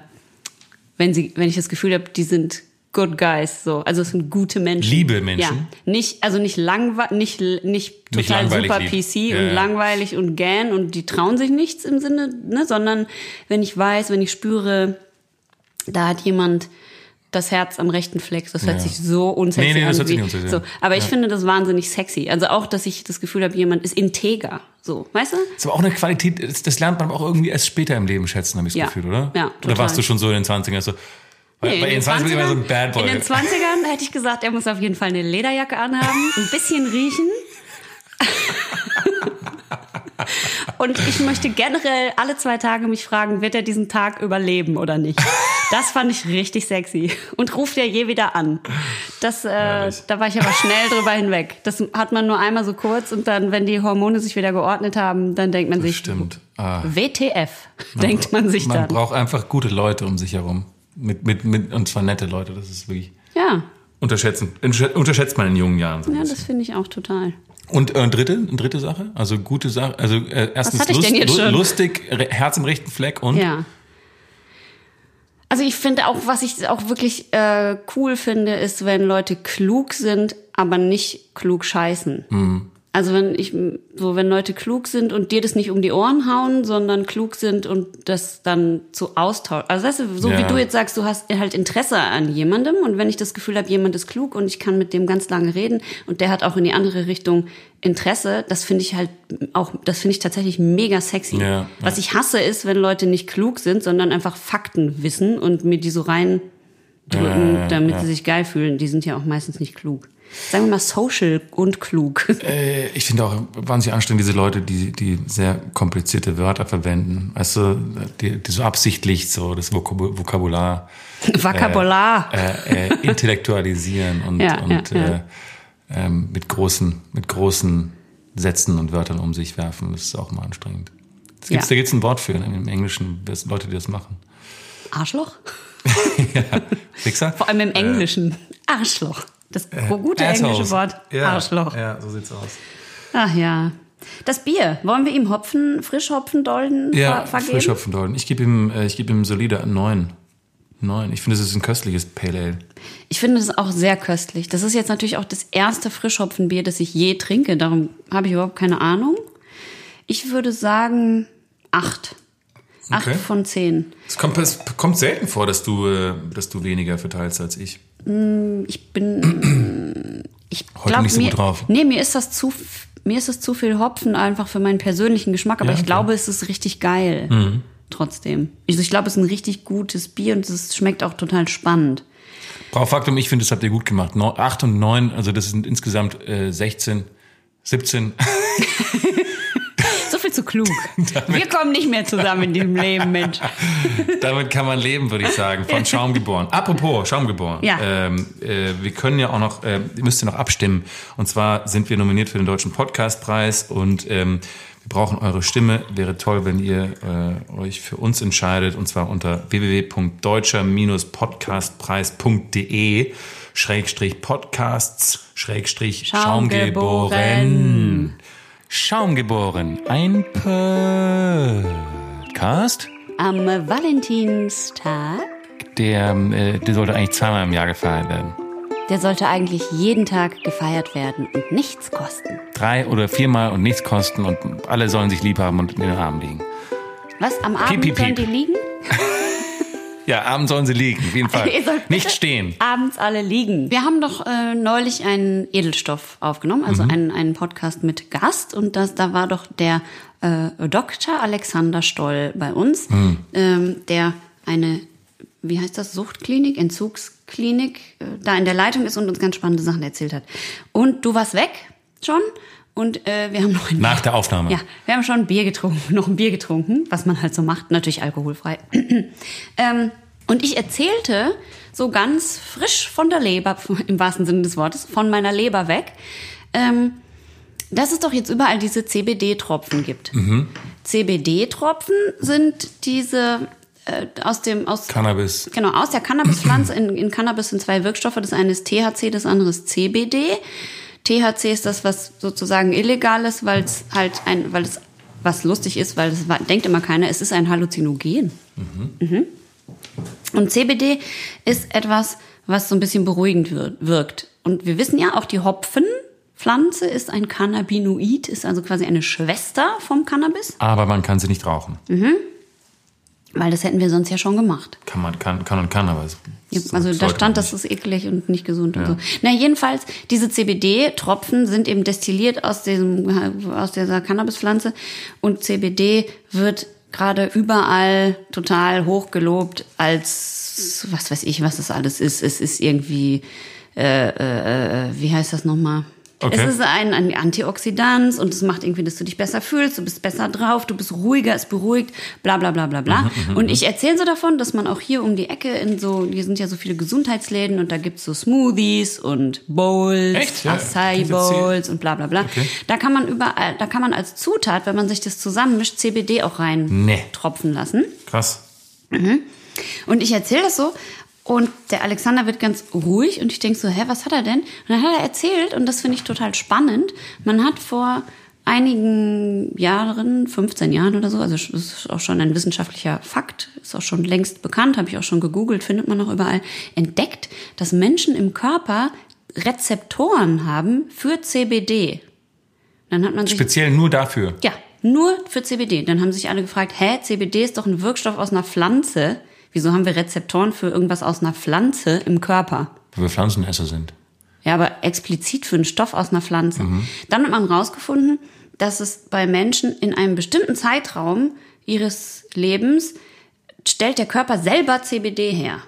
wenn sie, wenn ich das Gefühl habe, die sind good guys, so, also es sind gute Menschen. Liebe Menschen? Ja, nicht, also nicht langweilig, nicht, nicht Nicht total langweilig super lieb. PC Ja, und langweilig und gähn und die trauen sich nichts im Sinne, ne, sondern wenn ich weiß, wenn ich spüre, da hat jemand das Herz am rechten Fleck. Das hört Ja. sich so unsexy Nee, nee, das an. hört sich nicht unsexy so. Aber ich Ja. finde das wahnsinnig sexy. Also auch, dass ich das Gefühl habe, jemand ist integer. So, weißt du? ist aber auch eine Qualität, das- das lernt man auch irgendwie erst später im Leben schätzen, habe ich das Ja. Gefühl, oder? Ja, Oder total. warst du schon so in den 20ern so, weil, Nee, in den 20ern immer so ein Bad Boy. in den 20ern hätte ich gesagt, er muss auf jeden Fall eine Lederjacke anhaben, ein bisschen riechen. Und ich möchte generell alle zwei Tage mich fragen, wird er diesen Tag überleben oder nicht? Das fand ich richtig sexy. Und ruft er je wieder an. Das, äh, da war ich aber schnell drüber hinweg. Das hat man nur einmal so kurz und dann, wenn die Hormone sich wieder geordnet haben, dann denkt man sich, Stimmt. Ah. WTF, denkt man sich Man dann. braucht einfach gute Leute um sich herum. Mit, mit, mit, und zwar nette Leute, das ist wirklich Ja, unterschätzen. Unterschä- Unterschätzt man in jungen Jahren. So ja, das finde ich auch total. Und äh, dritte, eine dritte Sache, also gute Sache, also äh, erstens hatte ich denn jetzt lu- schon? lustig, Herz im rechten Fleck und Ja. Also ich finde auch, was ich auch wirklich äh, cool finde, ist, wenn Leute klug sind, aber nicht klug scheißen. Mhm. Also wenn ich so, wenn Leute klug sind und dir das nicht um die Ohren hauen, sondern klug sind und das dann zu austauschen. Also weißt du, so Ja. wie du jetzt sagst, du hast halt Interesse an jemandem und wenn ich das Gefühl habe, jemand ist klug und ich kann mit dem ganz lange reden und der hat auch in die andere Richtung Interesse, das finde ich halt auch, das finde ich tatsächlich mega sexy. Ja, ja. Was ich hasse ist, wenn Leute nicht klug sind, sondern einfach Fakten wissen und mir die so reindrücken, Ja, ja, damit sie sich geil fühlen. Die sind ja auch meistens nicht klug. Sagen wir mal social und klug. Äh, ich finde auch wahnsinnig anstrengend, diese Leute, die, die sehr komplizierte Wörter verwenden. Weißt du, die, die so absichtlich so das Vokab- Vokabular Vokabular. äh, äh, intellektualisieren und, Ja, und ja, ja. Äh, ähm, mit, großen, mit großen Sätzen und Wörtern um sich werfen. Das ist auch mal anstrengend. Das gibt's, Ja. Da gibt es ein Wort für im Englischen, das, Leute, die das machen. Arschloch? Fixer? Vor allem im Englischen. Arschloch. Das gute Assholes. englische Wort. Ja, Arschloch. Ja, so sieht's aus. Ach ja. Das Bier. Wollen wir ihm Hopfen, Frischhopfendolden Ja, ver vergeben? Frischhopfendolden. Ich gebe ihm, äh, ich gebe ihm solide neun. Neun. Ich finde, es ist ein köstliches Pale Ale. Ich finde das auch sehr köstlich. Das ist jetzt natürlich auch das erste Frischhopfenbier, das ich je trinke. Darum habe ich überhaupt keine Ahnung. Ich würde sagen acht. Acht Okay. von zehn. Es kommt, es kommt selten vor, dass du, äh, dass du weniger verteilst als ich. Ich bin. Ich Heute glaub, nicht so mir, gut drauf. Nee, mir ist das zu. Mir ist das zu viel Hopfen einfach für meinen persönlichen Geschmack, aber Ja, ich klar. glaube, es ist richtig geil. Trotzdem. Also ich glaube, es ist ein richtig gutes Bier und es schmeckt auch total spannend. Braufaktum, ich finde, das habt ihr gut gemacht. Acht und neun, also das sind insgesamt äh, 16, 17. Zu klug. Wir kommen nicht mehr zusammen in diesem Leben, Mensch. Damit kann man leben, würde ich sagen. Von Schaum geboren. Apropos, Schaum geboren. Ja. Ähm, äh, wir können ja auch noch, äh, ihr müsst ja noch abstimmen. Und zwar sind wir nominiert für den Deutschen Podcastpreis und ähm, wir brauchen eure Stimme. Wäre toll, wenn ihr äh, euch für uns entscheidet. Und zwar unter www.deutscher-podcastpreis.de Schrägstrich Podcasts Schrägstrich Schaumgeboren. Schaumgeboren. Ein Podcast? Am Valentinstag, Der, äh, der sollte eigentlich zweimal im Jahr gefeiert werden. der sollte eigentlich jeden Tag gefeiert werden und nichts kosten. Drei oder viermal und nichts kosten und alle sollen sich lieb haben und in den Armen liegen. Was? Am Abend piep, sollen piep. die liegen? Ja, abends sollen sie liegen, auf jeden Fall. Ihr sollt Nicht stehen. Abends alle liegen. Wir haben doch äh, neulich einen Edelstoff aufgenommen, also Mhm. einen, einen Podcast mit Gast. Und das, da war doch der äh, Dr. Alexander Stoll bei uns, Mhm. ähm, der eine, wie heißt das, Suchtklinik, Entzugsklinik, äh, da in der Leitung ist und uns ganz spannende Sachen erzählt hat. Und du warst weg schon und äh, wir haben noch ein Nach der Aufnahme. ja, wir haben schon ein Bier getrunken, noch ein Bier getrunken, was man halt so macht, natürlich alkoholfrei. ähm, und ich erzählte so ganz frisch von der Leber, im wahrsten Sinne des Wortes, von meiner Leber weg, ähm, dass es doch jetzt überall diese CBD-Tropfen gibt. CBD-Tropfen sind diese äh, aus dem aus Cannabis. Genau, aus der Cannabispflanze. In, in Cannabis sind zwei Wirkstoffe. Das eine ist THC, das andere ist CBD. THC ist das, was sozusagen illegal ist, weil es halt ein, weil es was lustig ist, weil es denkt immer keiner, es ist ein Halluzinogen. Mhm. Und CBD ist etwas, was so ein bisschen beruhigend wir- wirkt. Und wir wissen ja auch, die Hopfenpflanze ist ein Cannabinoid, ist also quasi eine Schwester vom Cannabis. Aber man kann sie nicht rauchen. Weil das hätten wir sonst ja schon gemacht. Kann man, kann, kann und kann, aber es also da stand, das ist eklig und nicht gesund und so. Na, jedenfalls, diese CBD-Tropfen sind eben destilliert aus, diesem, aus dieser Cannabispflanze und CBD wird gerade überall total hochgelobt als, was weiß ich, was das alles ist. Es ist irgendwie, äh, äh, äh, wie heißt das nochmal? Okay. Es ist ein, ein Antioxidant und es macht irgendwie, dass du dich besser fühlst, du bist besser drauf, du bist ruhiger, es beruhigt, bla bla bla bla bla. Mhm, und ich erzähle so davon, dass man auch hier um die Ecke in so, hier sind ja so viele Gesundheitsläden und da gibt's so Smoothies und Bowls, Echt? Acai Bowls und bla bla bla. Okay. Da kann man überall, da kann man als Zutat, wenn man sich das zusammenmischt, CBD auch rein Nee. tropfen lassen. Krass. Und ich erzähle das so und der Alexander wird ganz ruhig und ich denk so, hä, was hat er denn? Und dann hat er erzählt und das finde ich total spannend. Man hat vor einigen Jahren, 15 Jahren oder so, also es ist auch schon ein wissenschaftlicher Fakt, ist auch schon längst bekannt, habe ich auch schon gegoogelt, findet man noch überall, entdeckt, dass Menschen im Körper Rezeptoren haben für CBD. Dann hat man sich Speziell nur dafür. ja, nur für CBD. Dann haben sich alle gefragt, hä, CBD ist doch ein Wirkstoff aus einer Pflanze. Wieso haben wir Rezeptoren für irgendwas aus einer Pflanze im Körper? Weil wir Pflanzenesser sind. Ja, aber explizit für einen Stoff aus einer Pflanze. Dann hat man rausgefunden, dass es bei Menschen in einem bestimmten Zeitraum ihres Lebens stellt der Körper selber CBD her.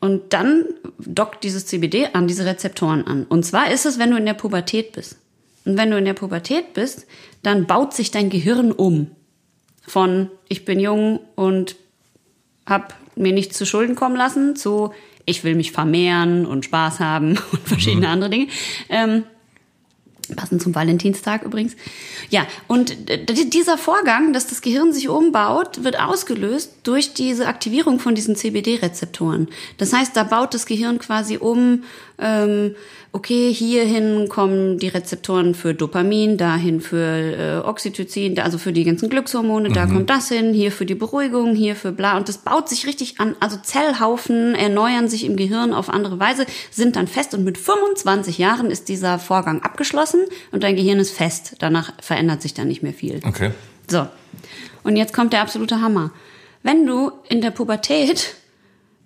Und dann dockt dieses CBD an diese Rezeptoren an. Und zwar ist es, wenn du in der Pubertät bist. Und wenn du in der Pubertät bist, dann baut sich dein Gehirn um. Von ich bin jung und hab mir nichts zu Schulden kommen lassen zu ich will mich vermehren und Spaß haben und verschiedene andere Dinge. Ähm, Passend zum Valentinstag übrigens. Ja, und dieser Vorgang, dass das Gehirn sich umbaut, wird ausgelöst durch diese Aktivierung von diesen CBD-Rezeptoren. Das heißt, da baut das Gehirn quasi um, ähm, okay, hierhin kommen die Rezeptoren für Dopamin, dahin für äh, Oxytocin, also für die ganzen Glückshormone, da kommt das hin, hier für die Beruhigung, hier für bla. Und das baut sich richtig an. Also Zellhaufen erneuern sich im Gehirn auf andere Weise, sind dann fest und mit 25 Jahren ist dieser Vorgang abgeschlossen und dein Gehirn ist fest. Danach verändert sich da nicht mehr viel. Okay. So. Und jetzt kommt der absolute Hammer. Wenn du in der Pubertät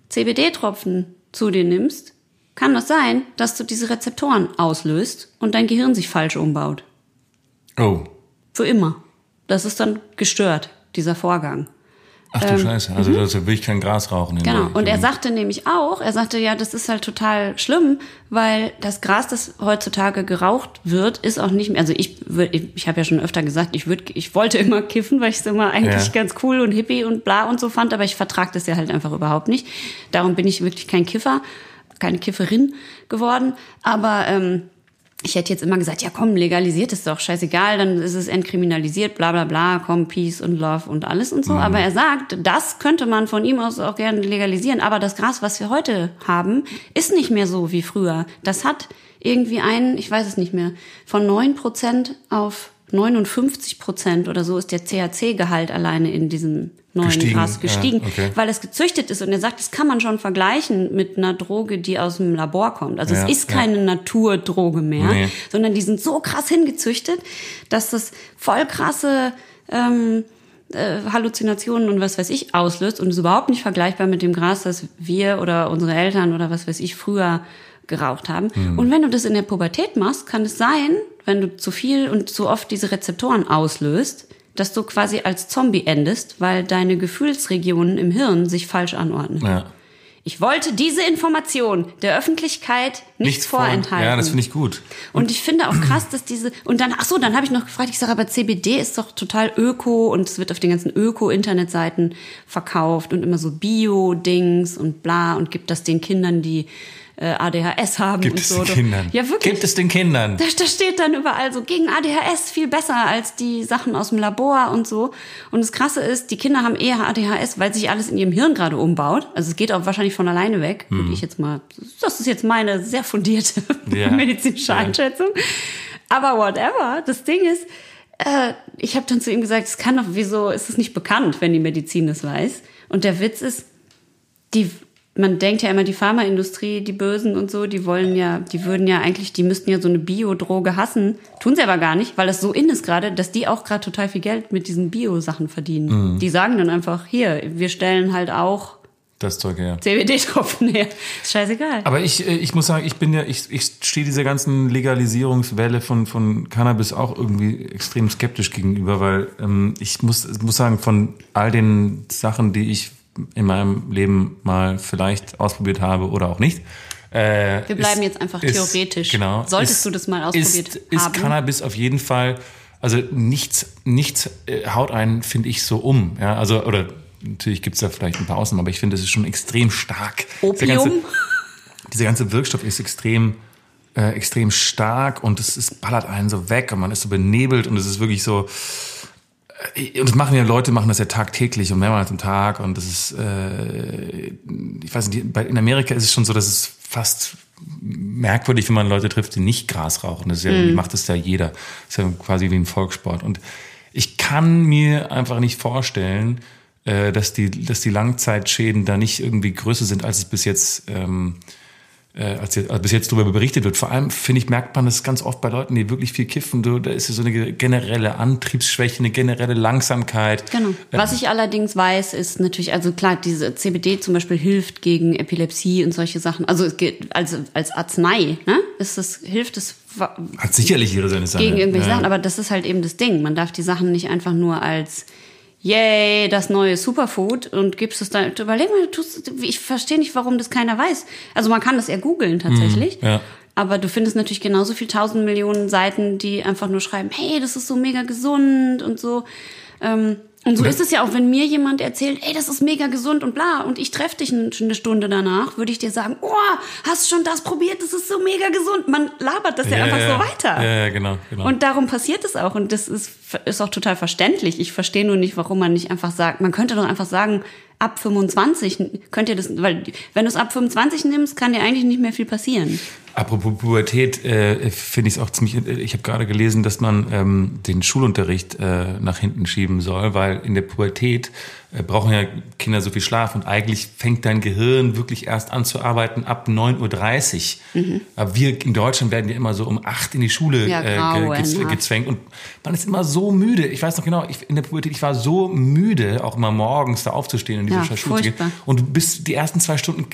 CBD-Tropfen zu dir nimmst, kann das sein, dass du diese Rezeptoren auslöst und dein Gehirn sich falsch umbaut. Oh. Für immer. Das ist dann gestört, dieser Vorgang. Ach du Scheiße. Also da will ich kein Gras rauchen. Ähm, Genau. Und er sagte nämlich auch, er sagte, ja, das ist halt total schlimm, weil das Gras, das heutzutage geraucht wird, ist auch nicht mehr, also ich ich, ich habe ja schon öfter gesagt, ich würde, ich wollte immer kiffen, weil ich es immer eigentlich Ja. ganz cool und hippie und bla und so fand, aber ich vertrag das ja halt einfach überhaupt nicht. Darum bin ich wirklich kein Kiffer, keine Kifferin geworden, aber ähm, ich hätte jetzt immer gesagt, ja komm, legalisiert es doch, scheißegal, dann ist es entkriminalisiert, bla bla bla, komm, Peace und Love und alles und so. Aber er sagt, das könnte man von ihm aus auch gerne legalisieren. Aber das Gras, was wir heute haben, ist nicht mehr so wie früher. Das hat irgendwie einen, ich weiß es nicht mehr, von 9% auf 59 Prozent oder so ist der THC-Gehalt alleine in diesem neuen Gestiegen, Gras ja, gestiegen, okay. weil es gezüchtet ist. Und er sagt, das kann man schon vergleichen mit einer Droge, die aus dem Labor kommt. Also Ja, es ist ja. keine Naturdroge mehr, Nee. sondern die sind so krass hingezüchtet, dass das voll krasse ähm, äh, Halluzinationen und was weiß ich auslöst und ist überhaupt nicht vergleichbar mit dem Gras, das wir oder unsere Eltern oder was weiß ich früher geraucht haben. Und wenn du das in der Pubertät machst, kann es sein, wenn du zu viel und zu oft diese Rezeptoren auslöst, dass du quasi als Zombie endest, weil deine Gefühlsregionen im Hirn sich falsch anordnen. Ja. Ich wollte diese Information der Öffentlichkeit nicht vor- vorenthalten. Ja, das finde ich gut. Und ich finde auch krass, dass diese und dann ach so, dann habe ich noch gefragt, ich sage aber CBD ist doch total öko und es wird auf den ganzen öko Internetseiten verkauft und immer so Bio Dings und bla und gibt das den Kindern, die ADHS haben Gibt und es so. den Kindern? Ja, wirklich. Gibt es den Kindern? Da, da steht dann überall so gegen ADHS viel besser als die Sachen aus dem Labor und so. Und das Krasse ist, die Kinder haben eher ADHS, weil sich alles in ihrem Hirn gerade umbaut. Also es geht auch wahrscheinlich von alleine weg, würde ich jetzt mal. Das ist jetzt meine sehr fundierte Ja. medizinische Ja. Einschätzung. Aber whatever. Das Ding ist, äh, ich habe dann zu ihm gesagt, es kann doch, wieso ist es nicht bekannt, wenn die Medizin das weiß? Und der Witz ist, die man denkt ja immer, die Pharmaindustrie, die Bösen und so, die wollen ja, die würden ja eigentlich, die müssten ja so eine Biodroge hassen. Tun sie aber gar nicht, weil das so in ist gerade, dass die auch gerade total viel Geld mit diesen Bio-Sachen verdienen. Die sagen dann einfach, hier, wir stellen halt auch Das Zeug her. CBD-Tropfen her. Ist scheißegal. Aber ich, äh, ich muss sagen, ich bin ja, ich, ich stehe dieser ganzen Legalisierungswelle von, von Cannabis auch irgendwie extrem skeptisch gegenüber, weil ähm, ich muss, muss sagen, von all den Sachen, die ich in meinem Leben mal vielleicht ausprobiert habe oder auch nicht. Äh, Wir bleiben ist- jetzt einfach ist- theoretisch. Genau. Solltest ist- du das mal ausprobiert ist, ist haben? Cannabis auf jeden Fall, also nichts, nichts äh, haut einen, finde ich, so um. Ja, also, oder natürlich gibt's da vielleicht ein paar Ausnahmen, aber ich finde, es ist schon extrem stark. Dieser Opium? ganze- dieser ganze Wirkstoff ist extrem, äh, extrem stark und es, es ballert einen so weg und man ist so benebelt und es ist wirklich so. Äh, Und das machen ja Leute, machen das ja tagtäglich und mehrmals am Tag und das ist, äh, ich weiß nicht, in Amerika ist es schon so, dass es fast merkwürdig, wenn man Leute trifft, die nicht Gras rauchen. Das ist ja, irgendwie macht das ja jeder. Das ist ja quasi wie ein Volkssport. Und ich kann mir einfach nicht vorstellen, äh, dass die, dass die Langzeitschäden da nicht irgendwie größer sind, als es bis jetzt, ähm, äh, als, jetzt, als bis jetzt darüber berichtet wird. Vor allem, finde ich, merkt man das ganz oft bei Leuten, die wirklich viel kiffen. So, da ist ja so eine generelle Antriebsschwäche, eine generelle Langsamkeit. Genau. Äh, Was ich allerdings weiß, ist natürlich, also klar, diese CBD zum Beispiel hilft gegen Epilepsie und solche Sachen. Also es geht als, als Arznei, ne? Ist das, hilft es Hat sicherlich ihre seine Sache. gegen irgendwelche Ja. Sachen, aber das ist halt eben das Ding. Man darf die Sachen nicht einfach nur als Yay, das neue Superfood und gibst es dann. Überleg mal, du tust, ich verstehe nicht, warum das keiner weiß. Also man kann das eher googeln tatsächlich. ja. Aber du findest natürlich genauso viel tausend Millionen Seiten, die einfach nur schreiben, hey, das ist so mega gesund und so. Ähm, und so ist es ja auch, wenn mir jemand erzählt, ey, das ist mega gesund und bla, und ich treffe dich eine Stunde danach, würde ich dir sagen, oh, hast schon das probiert, das ist so mega gesund. Man labert das ja, einfach so weiter. Ja, ja, genau. genau. Und darum passiert es auch. Und das ist, ist auch total verständlich. Ich verstehe nur nicht, warum man nicht einfach sagt, man könnte doch einfach sagen, ab 25 könnt ihr das, weil wenn du es ab 25 nimmst, kann dir eigentlich nicht mehr viel passieren. Apropos Pubertät, äh, finde ich es auch ziemlich. Ich habe gerade gelesen, dass man ähm, den Schulunterricht äh, nach hinten schieben soll, weil in der Pubertät äh, brauchen ja Kinder so viel Schlaf und eigentlich fängt dein Gehirn wirklich erst an zu arbeiten ab 9.30 Uhr. Aber wir in Deutschland werden ja immer so um 8 in die Schule Mhm. Ja, äh, ge- grauenhaft. gezwängt und man ist immer so müde. Ich weiß noch genau, ich, in der Pubertät, ich war so müde, auch immer morgens da aufzustehen und in diese Ja, Schule zu gehen. Und du bist die ersten zwei Stunden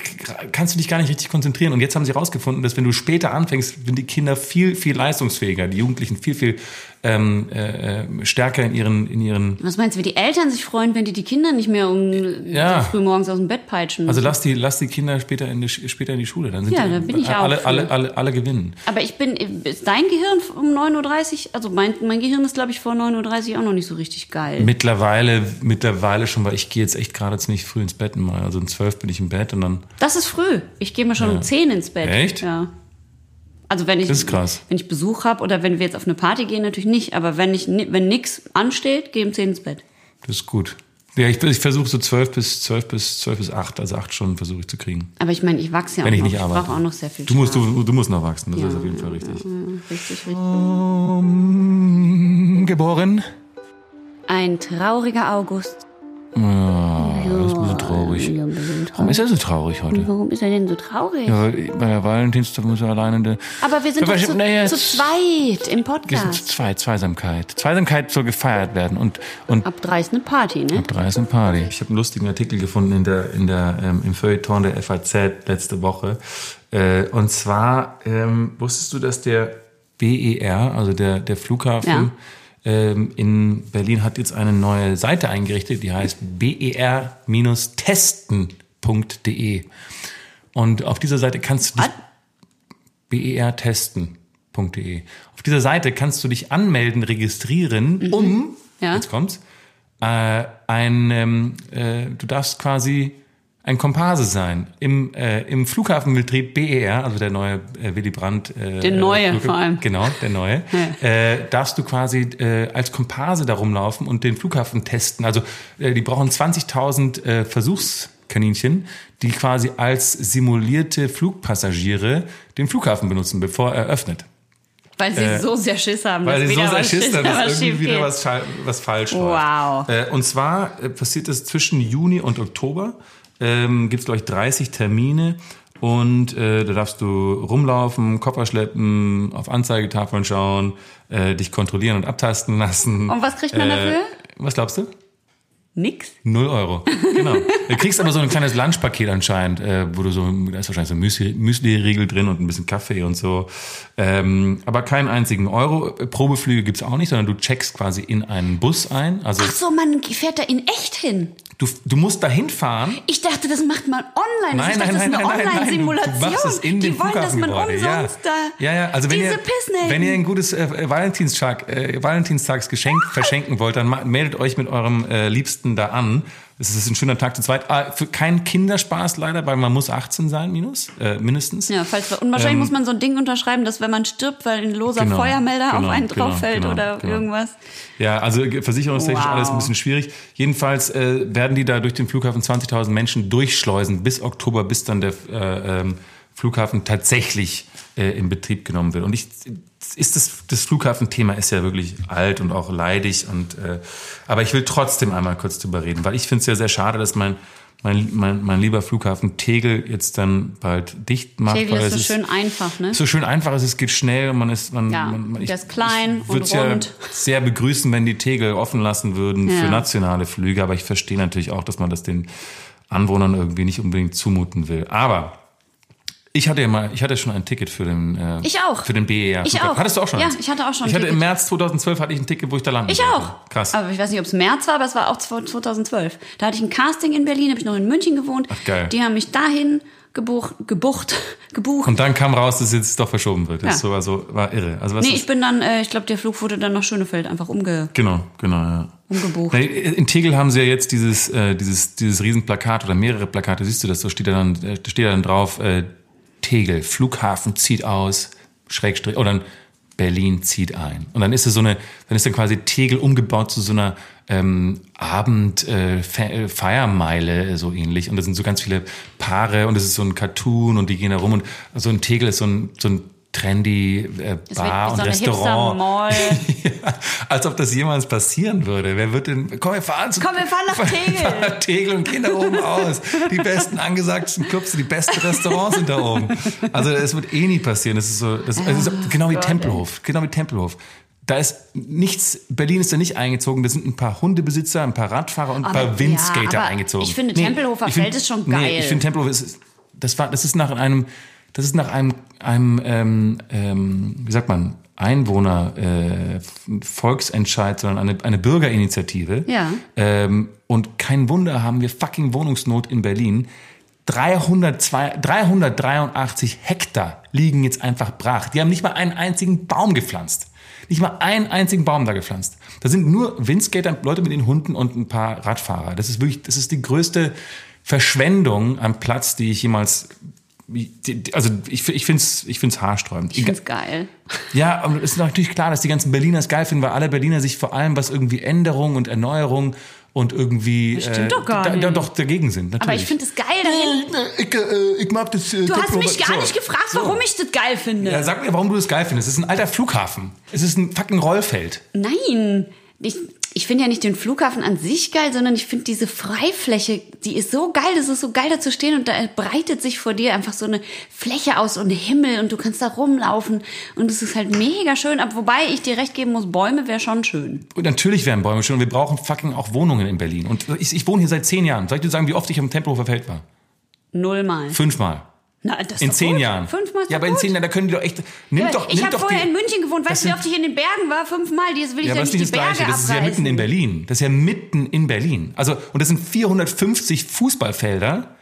kannst du dich gar nicht richtig konzentrieren. Und jetzt haben sie herausgefunden, dass wenn du später anfängst, sind die Kinder viel, viel leistungsfähiger, die Jugendlichen viel, viel ähm, äh, äh, stärker in ihren, in ihren. Was meinst du, wie die Eltern sich freuen, wenn die die Kinder nicht mehr um Ja. früh morgens aus dem Bett peitschen? Also lass die, lass die Kinder später in die, Später in die Schule. Dann sind Ja, die, da bin ich auch alle, für. alle, alle, alle gewinnen. Aber ich bin, ist dein Gehirn um 9.30 Uhr, also mein, mein Gehirn ist, glaube ich, vor 9.30 Uhr auch noch nicht so richtig geil. Mittlerweile, mittlerweile schon, weil ich gehe jetzt echt gerade ziemlich früh ins Bett mal. Also um zwölf bin ich im Bett und dann. Das ist früh. Ich gehe mir schon um 10 ins Bett. Echt? Ja. Also wenn ich, Das ist krass. wenn ich Besuch habe oder wenn wir jetzt auf eine Party gehen, natürlich nicht. Aber wenn ich, wenn nix ansteht, gehe um 10 ins Bett. Das ist gut. Ja, ich, ich versuche so zwölf bis zwölf bis zwölf bis acht, also acht Stunden versuche ich zu kriegen. Aber ich meine, ich wachse ja Wenn auch ich noch. nicht arbeite. brauche auch noch sehr viel Du musst, du, du musst noch wachsen, das Ja, ist auf jeden Fall richtig. ja, richtig, richtig. Um, geboren? Ein trauriger August. Ja, das ist ein bisschen traurig. Ja, ein bisschen Warum ist er so traurig heute? Warum ist er denn so traurig? Ja, weil bei der Valentinstag muss er alleine. Der, Aber wir sind doch zu, naja, zu zweit im wir sind Podcast. zu zweit, Zweisamkeit. Zweisamkeit soll gefeiert werden und, und Ab drei ist eine Party, ne? ab drei ist eine Party. Ich habe einen lustigen Artikel gefunden in der, in der, ähm, im Feuilleton der FAZ letzte Woche. Äh, und zwar, ähm, wusstest du, dass der BER, also der, der Flughafen, Ja. Ähm, in Berlin hat jetzt eine neue Seite eingerichtet, die heißt ber-testen.de. Und auf dieser Seite kannst du dich bertesten.de. Auf dieser Seite kannst du dich anmelden, registrieren, um, Mhm. Ja. jetzt kommt's, äh, ein, ähm, äh, du darfst quasi ein Komparse sein. Im, äh, im Flughafenbetrieb BER, also der neue äh, Willy Brandt. Äh, Der neue Flughafen- vor allem. Genau, der neue. äh, darfst du quasi äh, als Komparse da rumlaufen und den Flughafen testen. Also äh, die brauchen 20.000 äh, Versuchskaninchen, die quasi als simulierte Flugpassagiere den Flughafen benutzen, bevor er öffnet. Weil sie so sehr Schiss haben, Äh, Weil dass sie so sehr Schiss haben, dass was irgendwie wieder was, was falsch Wow. läuft. Äh, und zwar äh, passiert es zwischen Juni und Oktober. Ähm, gibt es, glaube ich, 30 Termine. Und äh, da darfst du rumlaufen, Koffer schleppen, auf Anzeigetafeln schauen, äh, dich kontrollieren und abtasten lassen. Und was kriegt man Äh, dafür? Was glaubst du? Nix. Null Euro. Genau. Du kriegst aber so ein kleines Lunchpaket anscheinend, äh, wo du so, da ist wahrscheinlich so Müsli- Müsli-Riegel drin und ein bisschen Kaffee und so. Ähm, aber keinen einzigen Euro. Probeflüge gibt's auch nicht, sondern du checkst quasi in einen Bus ein. Also Ach so, man fährt da in echt hin. Du, du musst dahin fahren. Ich dachte, das macht man online. Nein, ich nein, dachte, das nein, ist nein, eine. Online-Simulation. Die wollen, dass man Flughafengebäude. Ja. umsonst da ja, ja, also wenn diese ihr, Pissnelken. wenn ihr ein gutes äh, Valentinstag, äh, Valentinstagsgeschenk verschenken wollt, dann meldet euch mit eurem äh, Liebsten da an. Es ist ein schöner Tag zu zweit. Ah, für keinen Kinderspaß leider, weil man muss 18 sein, minus, äh, mindestens. Ja, falls, und wahrscheinlich muss man so ein Ding unterschreiben, dass wenn man stirbt, weil ein loser Ähm, Genau, Feuermelder genau, auf einen genau, drauffällt genau, oder genau. irgendwas. Ja, also versicherungstechnisch Wow. alles ein bisschen schwierig. Jedenfalls äh, werden die da durch den Flughafen 20.000 Menschen durchschleusen bis Oktober, bis dann der äh, ähm, Flughafen tatsächlich äh, in Betrieb genommen wird. Und ich ist das, das Flughafenthema ist ja wirklich alt und auch leidig und äh, aber ich will trotzdem einmal kurz drüber reden, weil ich finde es ja sehr schade, dass mein mein, mein, mein lieber Flughafen Tegel jetzt dann bald dicht macht. Tegel ist so schön einfach, ne? so schön einfach ist, es geht schnell und man ist, man, Ja, man, man der ist klein ich und würd's ja rund. sehr begrüßen, wenn die Tegel offen lassen würden Ja. für nationale Flüge, aber ich verstehe natürlich auch, dass man das den Anwohnern irgendwie nicht unbedingt zumuten will. Aber ich hatte ja mal, ich hatte schon ein Ticket für den, äh, Ich auch. für den BER. Ich Flughafen. auch. Hattest du auch schon? Ja, eins? ich hatte auch schon ein Ich hatte im Ticket. März 2012 hatte ich ein Ticket, wo ich da landen Ich auch. Krass. Aber ich weiß nicht, ob es März war, aber es war auch 2012. Da hatte ich ein Casting in Berlin, habe ich noch in München gewohnt. Ach, geil. Die haben mich dahin gebucht, gebucht, gebucht. und dann kam raus, dass es jetzt doch verschoben wird. Das Ja. so, war so, war irre. Also was nee, ich bin dann, äh, ich glaube, der Flug wurde dann nach Schönefeld einfach umge, Genau, genau, ja. umgebucht. In Tegel haben sie ja jetzt dieses, äh, dieses, dieses Riesenplakat oder mehrere Plakate, siehst du das, so steht da dann, äh, steht da dann drauf, äh, Tegel, Flughafen zieht aus, Schrägstrich, oder dann Berlin zieht ein. Und dann ist es so eine, dann ist dann quasi Tegel umgebaut zu so einer ähm, Abend äh, Fe- äh, Feiermeile äh, so ähnlich. Und da sind so ganz viele Paare und es ist so ein Cartoon und die gehen da rum und so ein Tegel ist so ein, so ein trendy äh, Bar und so eine Restaurant. Ja, als ob das jemals passieren würde. Wer wird denn, komm, wir fahren zu, Komm, wir fahren nach Tegel. Wir fahren nach Tegel und gehen da oben aus. Die besten angesagten Clubs, die besten Restaurants sind da oben. Also, es wird eh nie passieren. Das ist so, das, es ist genau wie Gott, Tempelhof. Genau wie Tempelhof. Da ist nichts, Berlin ist da nicht eingezogen. Da sind ein paar Hundebesitzer, ein paar Radfahrer und ein Aber- paar Windskater ja, eingezogen. ich finde, Tempelhofer find- Feld ist schon Nee, geil. ich finde Tempelhof ist, das war, das ist nach einem, das ist nach einem, einem, ähm, ähm, wie sagt man, Einwohner, äh, Volksentscheid, sondern eine, eine Bürgerinitiative. Ja. Ähm, und kein Wunder haben wir fucking Wohnungsnot in Berlin. 302, 383 Hektar liegen jetzt einfach brach. Die haben nicht mal einen einzigen Baum gepflanzt. Nicht mal einen einzigen Baum da gepflanzt. Da sind nur Windskater, Leute mit den Hunden und ein paar Radfahrer. Das ist wirklich, das ist die größte Verschwendung am Platz, die ich jemals, also ich, ich finde es ich find's haarsträubend. Ich find's geil. Ja, aber es ist natürlich klar, dass die ganzen Berliner es geil finden, weil alle Berliner sich vor allem was irgendwie Änderung und Erneuerung und irgendwie Das stimmt doch gar da, nicht. Da, doch dagegen sind. Natürlich. Aber ich finde es geil dahin. ich, äh, ich mag das. Äh, Du hast mich gar so. nicht gefragt, So. warum ich das geil finde. Ja, sag mir, warum du das geil findest. Es ist ein alter Flughafen. Es ist ein fucking Rollfeld. Nein, ich, ich finde ja nicht den Flughafen an sich geil, sondern ich finde diese Freifläche, die ist so geil, das ist so geil da zu stehen und da breitet sich vor dir einfach so eine Fläche aus und Himmel und du kannst da rumlaufen und es ist halt mega schön. Aber wobei ich dir recht geben muss, Bäume wäre schon schön. Und natürlich wären Bäume schön. Wir brauchen fucking auch Wohnungen in Berlin. Und ich, ich wohne hier seit zehn Jahren. Soll ich dir sagen, wie oft ich am Tempelhofer Feld war? Nullmal. Fünfmal. Na, In zehn gut. Jahren. Fünfmal ist Ja, aber in gut. zehn Jahren, da können die doch echt. Nimm Ja, doch, ich habe vorher die, in München gewohnt. Weißt du, wie oft ich in den Bergen war? Fünfmal. Jetzt will ich Ja, aber das nicht das Berge Gleiche. Das ist ja mitten in abreißen. Berlin. Das ist ja mitten in Berlin. Also, und das sind 450 Fußballfelder,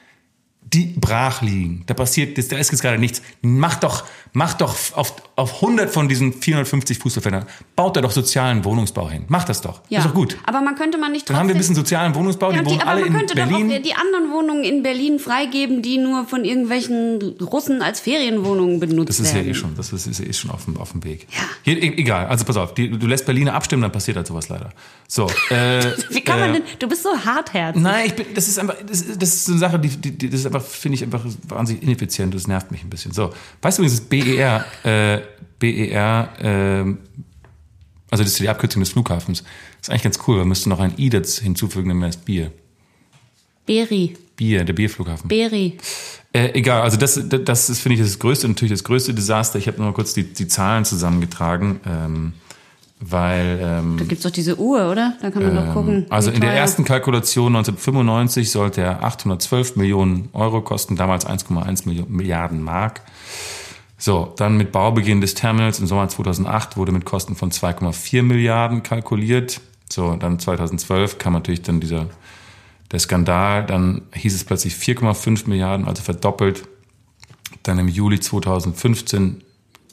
die brach liegen. Da passiert, da ist jetzt gerade nichts. Mach doch, mach doch auf, auf 100 von diesen 450 Fußballfeldern, baut da doch sozialen Wohnungsbau hin. Mach das doch. Ja. Ist doch gut. Aber man könnte man nicht Dann haben wir ein trotzdem- bisschen sozialen Wohnungsbau, Ja, die und wohnen die, aber alle man in könnte Berlin. doch auch die anderen Wohnungen in Berlin freigeben, die nur von irgendwelchen Russen als Ferienwohnungen benutzt Das ist ja werden. eh schon, das ist, ist eh schon auf dem, auf dem Weg. Ja. Hier, e- egal, also pass auf, die, du lässt Berliner abstimmen, dann passiert halt sowas leider. So, äh, Wie kann man äh, denn? Du bist so hartherzig. Nein, ich bin, das ist einfach, das, das ist so eine Sache, die, die, die das ist einfach, finde ich einfach wahnsinnig ineffizient. Das nervt mich ein bisschen. So, weißt du übrigens, das BER, äh, BER, ähm, also das ist die Abkürzung des Flughafens. ist eigentlich ganz cool. Wir müssten noch ein I dazu hinzufügen, dann wäre es Bier. Beri. Bier, der Bierflughafen. Beri. Äh, egal, also das, das ist, finde ich, das größte, natürlich das größte Desaster. Ich habe noch mal kurz die, die Zahlen zusammengetragen, ähm, weil... Ähm, Da gibt's doch diese Uhr, oder? Da kann man doch gucken. also in der ersten Kalkulation 1995 sollte er 812 Millionen Euro kosten, damals 1,1 Millio- Milliarden Mark. So, dann mit Baubeginn des Terminals im Sommer 2008 wurde mit Kosten von 2,4 Milliarden kalkuliert. So, dann 2012 kam natürlich dann dieser der Skandal, dann hieß es plötzlich 4,5 Milliarden, also verdoppelt. Dann im Juli 2015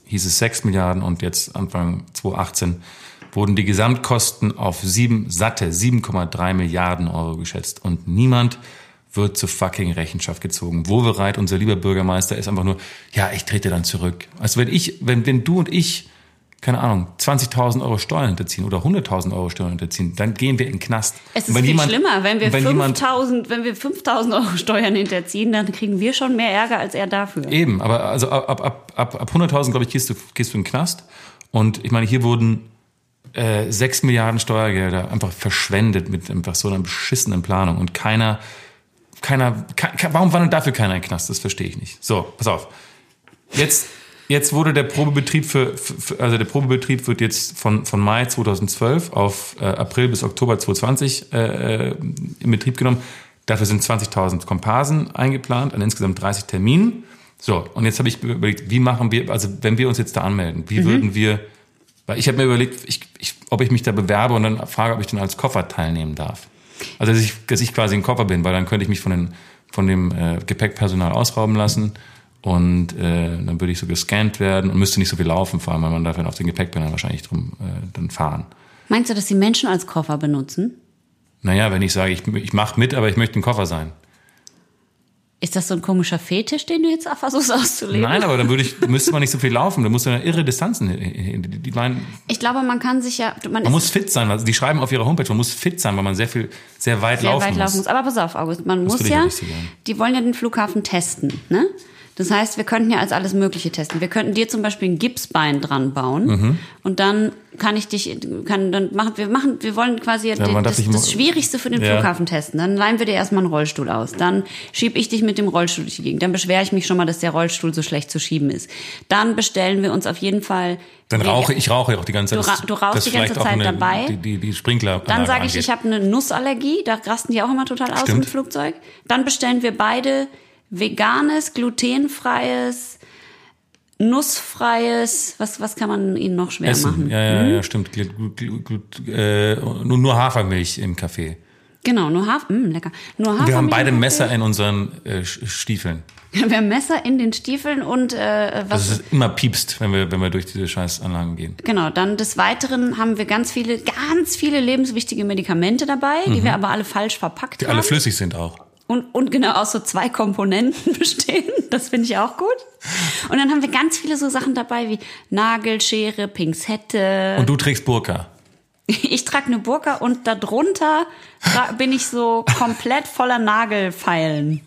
hieß es 6 Milliarden und jetzt Anfang 2018 wurden die Gesamtkosten auf sieben, satte 7,3 Milliarden Euro geschätzt. Und niemand wird zur fucking Rechenschaft gezogen. Wovereit, unser lieber Bürgermeister, ist einfach nur, ja, ich trete dann zurück. Also wenn ich, wenn, wenn du und ich, keine Ahnung, 20.000 Euro Steuern hinterziehen oder 100.000 Euro Steuern hinterziehen, dann gehen wir in den Knast. Es ist viel jemand- schlimmer, wenn wir und wenn jemand- 5000, wenn wir 5000 Euro Steuern hinterziehen, dann kriegen wir schon mehr Ärger als er dafür. Eben, aber also ab, ab, ab, ab, ab 100.000, glaube ich, gehst du, gehst du in den Knast. Und ich meine, hier wurden äh, 6 Milliarden Steuergelder einfach verschwendet mit einfach so einer beschissenen Planung. Und keiner, keiner, ke warum war denn dafür keiner in den Knast? Das verstehe ich nicht. So, pass auf. Jetzt, jetzt wurde der Probebetrieb für, für, also der Probebetrieb wird jetzt von, von Mai 2012 auf äh, April bis Oktober 2020 äh, äh, in Betrieb genommen. Dafür sind 20.000 Komparsen eingeplant an insgesamt 30 Terminen. So, und jetzt habe ich überlegt, wie machen wir, also wenn wir uns jetzt da anmelden, wie würden wir, weil ich habe mir überlegt, ich, ich, ob ich mich da bewerbe und dann frage, ob ich dann als Koffer teilnehmen darf. Also dass ich, dass ich quasi ein Koffer bin, weil dann könnte ich mich von, den, von dem äh, Gepäckpersonal ausrauben lassen und äh, dann würde ich so gescannt werden und müsste nicht so viel laufen, vor allem, weil man darf dann auf den Gepäckbändern wahrscheinlich drum äh, dann fahren. Meinst du, dass die Menschen als Koffer benutzen? Naja, wenn ich sage, ich, ich mache mit, aber ich möchte ein Koffer sein. Ist das so ein komischer Fetisch, den du jetzt versuchst auszuleben? Nein, aber dann würde ich, müsste man nicht so viel laufen, da muss man ja irre Distanzen. Die, meinen, Ich glaube, man kann sich ja, man, man muss fit sein, die schreiben auf ihrer Homepage, man muss fit sein, weil man sehr viel, sehr weit sehr laufen weit laufen muss. muss. Aber pass auf, August, man muss würde ich ja, die wollen ja den Flughafen testen, ne? Das heißt, wir könnten ja als alles Mögliche testen. Wir könnten dir zum Beispiel ein Gipsbein dran bauen Mhm. und dann kann ich dich, kann dann machen wir machen, wir wollen quasi man den, das, das Schwierigste für den Ja. Flughafen testen. Dann leihen wir dir erstmal einen Rollstuhl aus. Dann schieb ich dich mit dem Rollstuhl durch die Gegend. Dann beschwere ich mich schon mal, dass der Rollstuhl so schlecht zu schieben ist. Dann bestellen wir uns auf jeden Fall. Dann rauche ich rauche ja auch die ganze Zeit. Du du rauchst die ganze Zeit eine, dabei. Die, die, die Sprinkler. Dann sage ich, ich habe eine Nussallergie, da rasten die auch immer total aus Stimmt. im Flugzeug. Dann bestellen wir beide veganes, glutenfreies, nussfreies, was, was kann man ihnen noch schwer Essen. machen? Ja, ja, ja, stimmt. Glut, glut, glut, äh, nur, nur Hafermilch im Kaffee. Genau, nur Hafer, mh, lecker. Nur Hafer. Wir haben beide Messer in unseren äh, Stiefeln. Wir haben Messer in den Stiefeln und äh, was Dass es immer piepst, wenn wir, wenn wir durch diese Scheißanlagen gehen. Genau, dann des Weiteren haben wir ganz viele, ganz viele lebenswichtige Medikamente dabei, die wir aber alle falsch verpackt Mhm. Die haben. alle flüssig sind auch. Und, und genau aus so zwei Komponenten bestehen. Das finde ich auch gut. Und dann haben wir ganz viele so Sachen dabei wie Nagelschere, Pinzette. Und du trägst Burka. Ich trage eine Burka und darunter bin ich so komplett voller Nagelfeilen.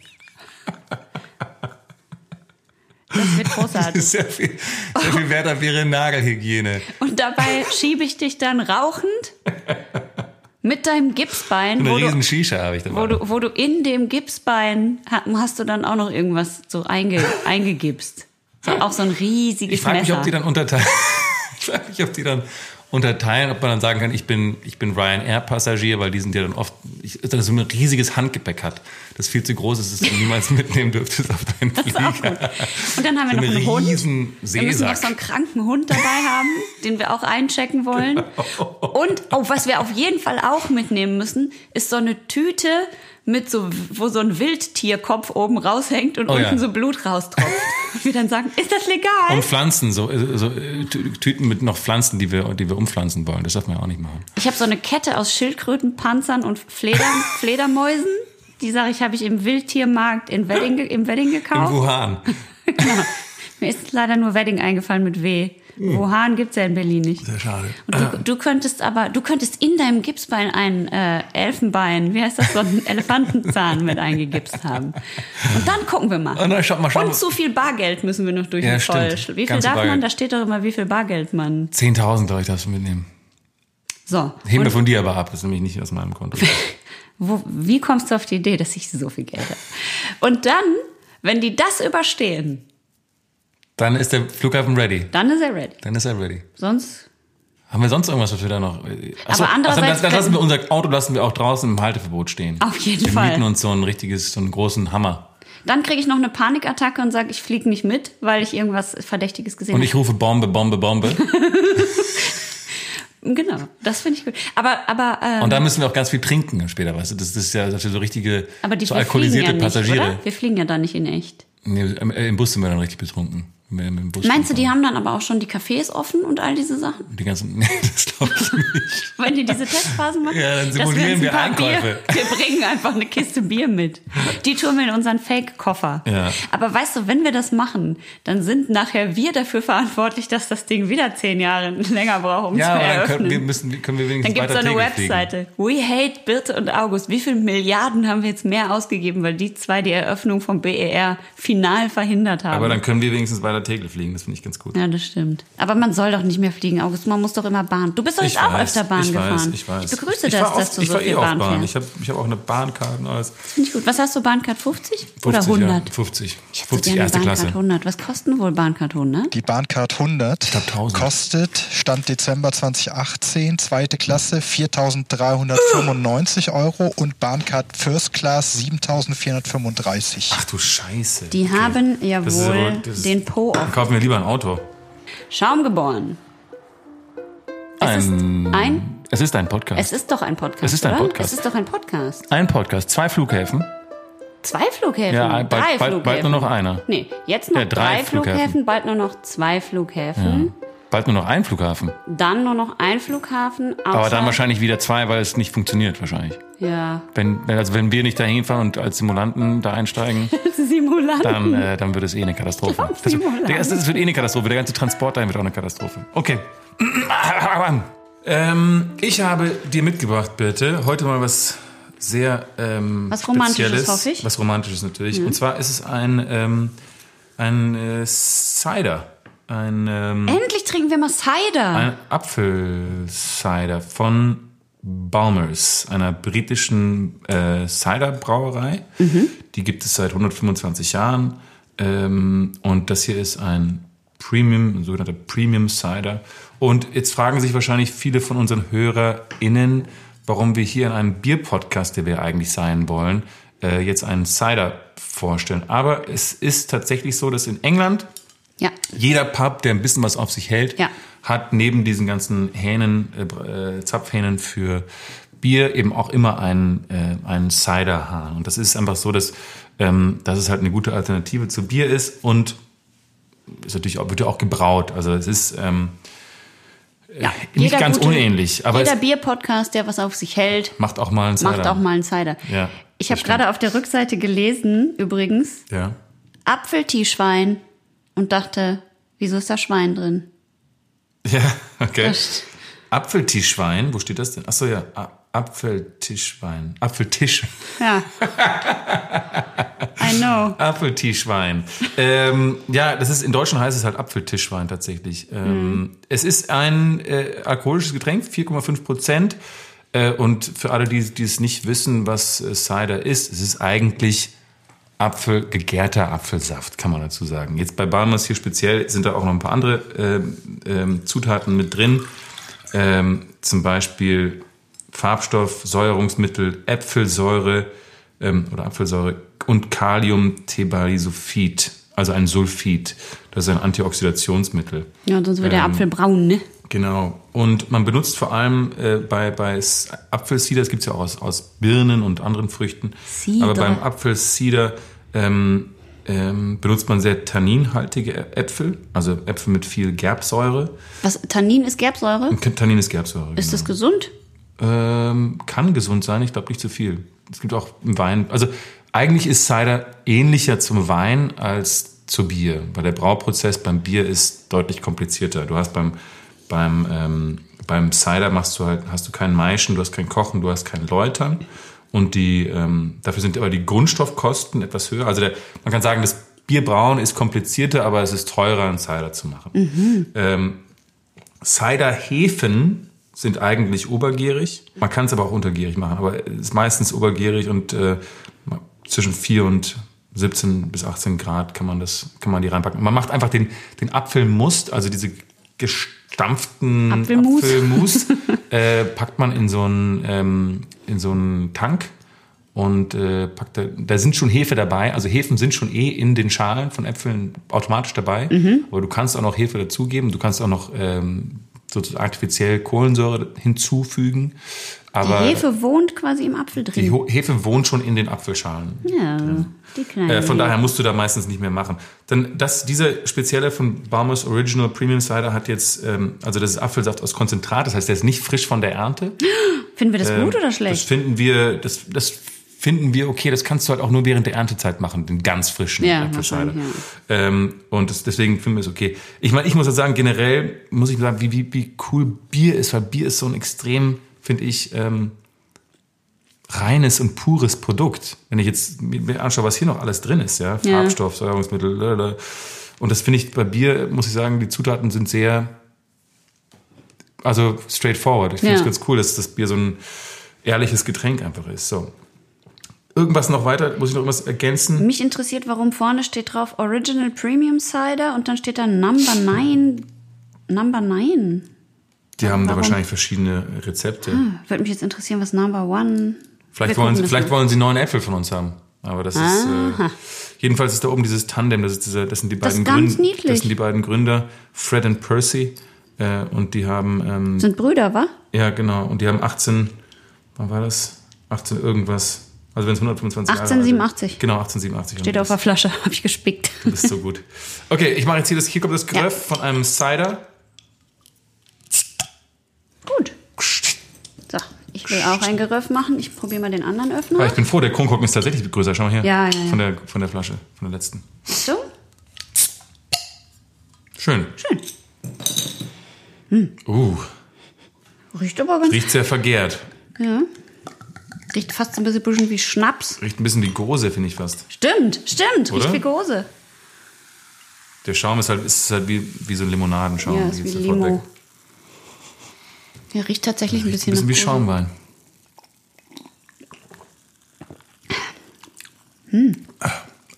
Das wird großartig. Sehr viel, sehr viel Wert auf ihre Nagelhygiene. Und dabei schiebe ich dich dann rauchend mit deinem Gipsbein, Eine wo du, riesen Shisha habe ich dabei. wo du, wo du in dem Gipsbein ha- hast du dann auch noch irgendwas so einge, eingegipst. So, auch so ein riesiges ich frage mich, Messer. ob die dann unterteilen. ich frage mich, ob die dann unterteilen, ob man dann sagen kann, ich bin, ich bin Ryanair-Passagier, weil die sind ja dann oft, ich, dass du so ein riesiges Handgepäck hat, das viel zu groß ist, dass du niemals mitnehmen dürftest auf deinen Das ist auch Flieger. gut. Und dann haben wir So noch einen Hund. Wir müssen noch so einen kranken Hund dabei haben, den wir auch einchecken wollen. Und oh, was wir auf jeden Fall auch mitnehmen müssen, ist so eine Tüte mit so, wo so ein Wildtierkopf oben raushängt und Oh unten ja. so Blut raustropft. Und wir dann sagen, ist das legal? Und Pflanzen, so, so Tü- Tüten mit noch Pflanzen, die wir, die wir umpflanzen wollen. Das darf man ja auch nicht machen. Ich habe so eine Kette aus Schildkröten, Panzern und Fleder, Fledermäusen. Die sage ich, habe ich im Wildtiermarkt in Wedding, im Wedding In gekauft. Wuhan. Genau. Mir ist leider nur Wedding eingefallen mit W. Wuhan gibt's ja in Berlin nicht. Sehr schade. Und du, du könntest aber, du könntest in deinem Gipsbein ein äh, Elfenbein, wie heißt das, so einen Elefantenzahn mit eingegipst haben. Und dann gucken wir mal. Und dann schauen- mal schauen- Und zu viel Bargeld müssen wir noch durch Ja, den Zoll. stimmt. Wie viel Ganze darf man? Bargeld. Da steht doch immer, wie viel Bargeld man. 10.000, glaube ich, du mitnehmen. So. Heben wir von dir aber ab, das ist nämlich nicht aus meinem Konto. Wo, wie kommst du auf die Idee, dass ich so viel Geld habe? Und dann, wenn die das überstehen, Dann ist der Flughafen ready. dann ist er ready. Dann ist er ready. Sonst Haben wir sonst irgendwas, was wir da noch? Achso, Aber andererseits dann, dann lassen wir unser Auto lassen wir auch draußen im Halteverbot stehen. Auf jeden wir Fall. Wir mieten uns so ein richtiges, so einen großen Hammer. Dann kriege ich noch eine Panikattacke und sage, ich fliege nicht mit, weil ich irgendwas Verdächtiges gesehen Und habe. ich rufe Bombe, Bombe, Bombe. Genau, das finde ich gut. Aber, aber, ähm, Und dann müssen wir auch ganz viel trinken später, weißt du? Das, das ist ja das ist so richtige, aber die so ja alkoholisierte nicht, Passagiere. oder? Wir fliegen ja da nicht in echt. Nee, im, im Bus sind wir dann richtig betrunken. Wenn wir im Bus Meinst du, die haben dann aber auch schon die Cafés offen und all diese Sachen? Die ganzen, nee, das glaube ich nicht. Wenn die diese Testphasen machen? Ja, dann simulieren wir Einkäufe. Bier, wir bringen einfach eine Kiste Bier mit. Die tun wir in unseren Fake-Koffer. Ja. Aber weißt du, wenn wir das machen, dann sind nachher wir dafür verantwortlich, dass das Ding wieder zehn Jahre länger braucht, um Ja, zu aber dann eröffnen. können wir, müssen, können wir Dann wenigstens gibt es eine Tegel fliegen. Webseite. We hate Birte und August. Wie viele Milliarden haben wir jetzt mehr ausgegeben, weil die zwei die Eröffnung vom BER final verhindert haben? Aber dann können wir wenigstens weiter Tegel fliegen. Das finde ich ganz gut. ja, das stimmt. Aber man soll doch nicht mehr fliegen, August. Man muss doch immer Bahn. Du bist doch jetzt auch öfter Bahn ich gefahren. Weiß, ich weiß. Ich begrüße ich das, war oft, dass du ich so war viel eh auf Bahn Bahn. Ich habe ich hab auch eine Bahnkarte und alles. Finde ich gut. Was hast du, Bahncard 50 oder 50, 100? Ja, 50. Ich hätte 50 gerne erste Bahncard Klasse. 100. Was kosten wohl Bahncard 100? Die Bahncard 100 glaub, 1000. kostet, Stand Dezember 2018, zweite Klasse 4.395 Euro und Bahncard First Class 7.435. Ach du Scheiße. Die Okay. haben Das jawohl aber- Po Dann auf. kaufen wir lieber ein Auto. Schaum geboren. Es ist ein, Es ist ein Podcast. es ist doch ein Podcast. Es ist ein oder? Podcast. Es ist doch ein Podcast. ein Podcast. Zwei Flughäfen. Zwei Flughäfen. Ja, bald- drei bald- Flughäfen. bald nur noch einer. Nee, jetzt noch Ja, drei drei, Flughäfen, Flughäfen. bald nur noch zwei Flughäfen, Bald nur noch ein Flughafen. dann nur noch ein Flughafen. Aber dann wahrscheinlich wieder zwei, weil es nicht funktioniert wahrscheinlich. Ja, Wenn, also wenn wir nicht dahin fahren und als Simulanten da einsteigen, Simulanten. dann, äh, dann wird es eh eine Katastrophe. Das, das, das wird eh eine Katastrophe. Der ganze Transport dahin wird auch eine Katastrophe. Okay. ähm, ich habe dir mitgebracht, Birte, heute mal was sehr ähm, Was Romantisches, Spezielles. hoffe ich. Mhm. Was Romantisches natürlich. Und zwar ist es ein, ähm, ein äh, Cider. Ein, ähm, Endlich trinken wir mal Cider. ein Apfelcider von Balmers, einer britischen äh, Ciderbrauerei. Die gibt es seit 125 Jahren. Ähm, und das hier ist ein Premium, ein sogenannter Premium Cider. Und jetzt fragen sich wahrscheinlich viele von unseren HörerInnen, warum wir hier in einem Bier-Podcast, der wir eigentlich sein wollen, äh, jetzt einen Cider vorstellen. Aber es ist tatsächlich so, dass in England ja, jeder Pub, der ein bisschen was auf sich hält, Ja. hat neben diesen ganzen Hähnen, äh, äh, Zapfhähnen für Bier eben auch immer einen, äh, einen Ciderhahn. Und das ist einfach so, dass, ähm, dass es halt eine gute Alternative zu Bier ist und ist natürlich auch, wird ja auch gebraut. Also es ist ähm, ja. nicht ganz gute- unähnlich, aber jeder Bier-Podcast, der was auf sich hält, macht auch mal einen Cider. macht auch mal einen Cider. Ja, ich habe gerade auf der Rückseite gelesen, übrigens, Ja. Apfeltischwein und dachte, wieso ist da Schwein drin? Ja, okay. Das- Apfeltischwein, wo steht das denn? Achso, ja, Apfeltischwein. Apfeltisch. Ja. I know. Apfeltischwein. ähm, ja, das ist in Deutschland heißt es halt Apfeltischwein tatsächlich. Ähm, Es ist ein äh, alkoholisches Getränk, 4,5 Prozent. Äh, und für alle, die, die es nicht wissen, was äh, Cider ist, es ist eigentlich Apfel, gegärter Apfelsaft, kann man dazu sagen. Jetzt bei Balmers hier speziell sind da auch noch ein paar andere ähm, ähm, Zutaten mit drin. Ähm, zum Beispiel Farbstoff, Säuerungsmittel, Äpfelsäure ähm, oder Apfelsäure und Kaliumthebalisulfid, also ein Sulfid. Das ist ein Antioxidationsmittel. Ja, sonst wird der Ähm, Apfel braun, ne? Genau. Und man benutzt vor allem äh, bei, bei Apfelcider, das gibt's ja auch aus, aus Birnen und anderen Früchten. Cider. Aber beim Apfelcider ähm, ähm, benutzt man sehr tanninhaltige Äpfel, also Äpfel mit viel Gerbsäure. Was, Tannin ist Gerbsäure? Tannin ist Gerbsäure. Ist das gesund? Ähm, kann gesund sein, ich glaube nicht zu viel. Es gibt auch im Wein, also eigentlich ist Cider ähnlicher zum Wein als zu Bier, weil der Brauprozess beim Bier ist deutlich komplizierter. Du hast beim beim ähm, beim Cider machst du halt hast du keinen Maischen, du hast kein Kochen, du hast kein Läutern und die ähm, dafür sind aber die Grundstoffkosten etwas höher. Also der, man kann sagen, das Bierbrauen ist komplizierter, aber es ist teurer, einen Cider zu machen. Ähm, Ciderhefen sind eigentlich obergierig. Man kann es aber auch untergierig machen, aber es ist meistens obergierig und äh, zwischen 4 und 17 bis 18 Grad kann man das, kann man die reinpacken. Man macht einfach den, den Apfelmust, also diese gestampften Apfelmus. Apfelmus äh, packt man in so einen, ähm, in so einen Tank und äh, packt da, da sind schon Hefe dabei. Also Hefen sind schon eh in den Schalen von Äpfeln automatisch dabei. Aber du kannst auch noch Hefe dazugeben. Du kannst auch noch ähm, sozusagen artifiziell Kohlensäure hinzufügen. Aber Die Hefe wohnt quasi im Apfel die drin. Ho- Hefe wohnt schon in den Apfelschalen. Ja, die kleine. Äh, von daher musst du da meistens nicht mehr machen. Dann das, dieser spezielle von Baumers Original Premium Cider hat jetzt, ähm, also das ist Apfelsaft aus Konzentrat, das heißt, der ist nicht frisch von der Ernte. Finden wir das gut oder Das schlecht? finden wir, das, das finden wir okay. Das kannst du halt auch nur während der Erntezeit machen, den ganz frischen Ja, Apfelcider. wahrscheinlich, Ähm, und das, deswegen finden wir es okay. Ich meine, ich muss ja sagen, generell muss ich sagen, wie, wie, wie cool Bier ist, weil Bier ist so ein extrem, finde ich, ähm, reines und pures Produkt. Wenn ich jetzt mir anschaue, was hier noch alles drin ist, ja, Ja. Farbstoff, Säuerungsmittel, lalala. und das finde ich bei Bier, muss ich sagen, die Zutaten sind sehr, also straightforward. Ich finde es Ja. ganz cool, dass das Bier so ein ehrliches Getränk einfach ist. So. Irgendwas noch weiter? Muss ich noch irgendwas ergänzen? Mich interessiert, warum vorne steht drauf Original Premium Cider und dann steht da Number 9. Number 9. Die haben da Warum? wahrscheinlich verschiedene Rezepte. Würde mich jetzt interessieren, was Number 1. Vielleicht, wollen, sie, vielleicht wollen sie neun Äpfel von uns haben. Aber das ist. Äh, jedenfalls ist da oben dieses Tandem, das, ist dieser, das sind die Das beiden ist ganz Gründer. niedlich. Das sind die beiden Gründer, Fred und Percy. Äh, und die haben, ähm, Sind Brüder, wa? ja genau, und die haben 18, wann war das? 18 irgendwas. Also wenn es 125 Jahre alt ist. 1887. Genau, 1887. Steht auf der Flasche, habe ich gespickt. Du bist so gut. Okay, ich mache jetzt hier das, hier kommt das Geröff von einem Cider. Gut. So, ich will auch ein Geröff machen. Ich probiere mal den anderen Öffner. Ah, ich bin froh, der Kronkorken ist tatsächlich größer. Schau mal her. Ja, ja, ja. Von der, von der Flasche, von der letzten. So, Schön. schön. Uh, Riecht aber ganz. riecht sehr vergehrt. Ja. Riecht fast so ein bisschen, wie Schnaps. Riecht ein bisschen wie Gose, finde ich fast. Stimmt, stimmt. Oder? Riecht wie Gose. Der Schaum ist halt, ist halt wie, wie so ein Limonadenschaum. Ja, ist wie Limo. Ja, riecht tatsächlich ein bisschen, Ein bisschen wie Gose. Schaumwein.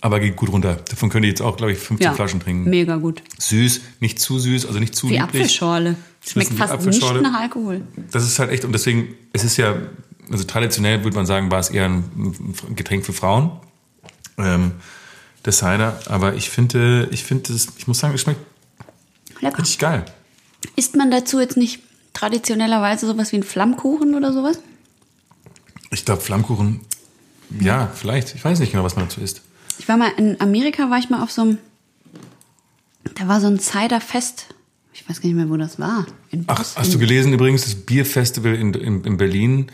Aber geht gut runter. Davon könnt ihr jetzt auch, glaube ich, 15 Ja, Flaschen trinken. mega gut. Süß, nicht zu süß, also nicht zu Wie lieblich. Apfelschorle. Schmeckt fast Apfelschorle. nicht nach Alkohol. Das ist halt echt, und deswegen, es ist ja, also traditionell würde man sagen, war es eher ein Getränk für Frauen. Ähm, der Cider, aber ich finde, ich finde es, ich muss sagen, es schmeckt Lecker. richtig geil. Isst man dazu jetzt nicht traditionellerweise sowas wie einen Flammkuchen oder sowas? Ich glaube, Flammkuchen, ja, vielleicht. Ich weiß nicht genau, was man dazu isst. Ich war mal in Amerika, war ich mal auf so einem, da war so ein Cider-Fest. Ich weiß gar nicht mehr, wo das war. Ach, hast du gelesen übrigens, das Bierfestival in, in, in Berlin,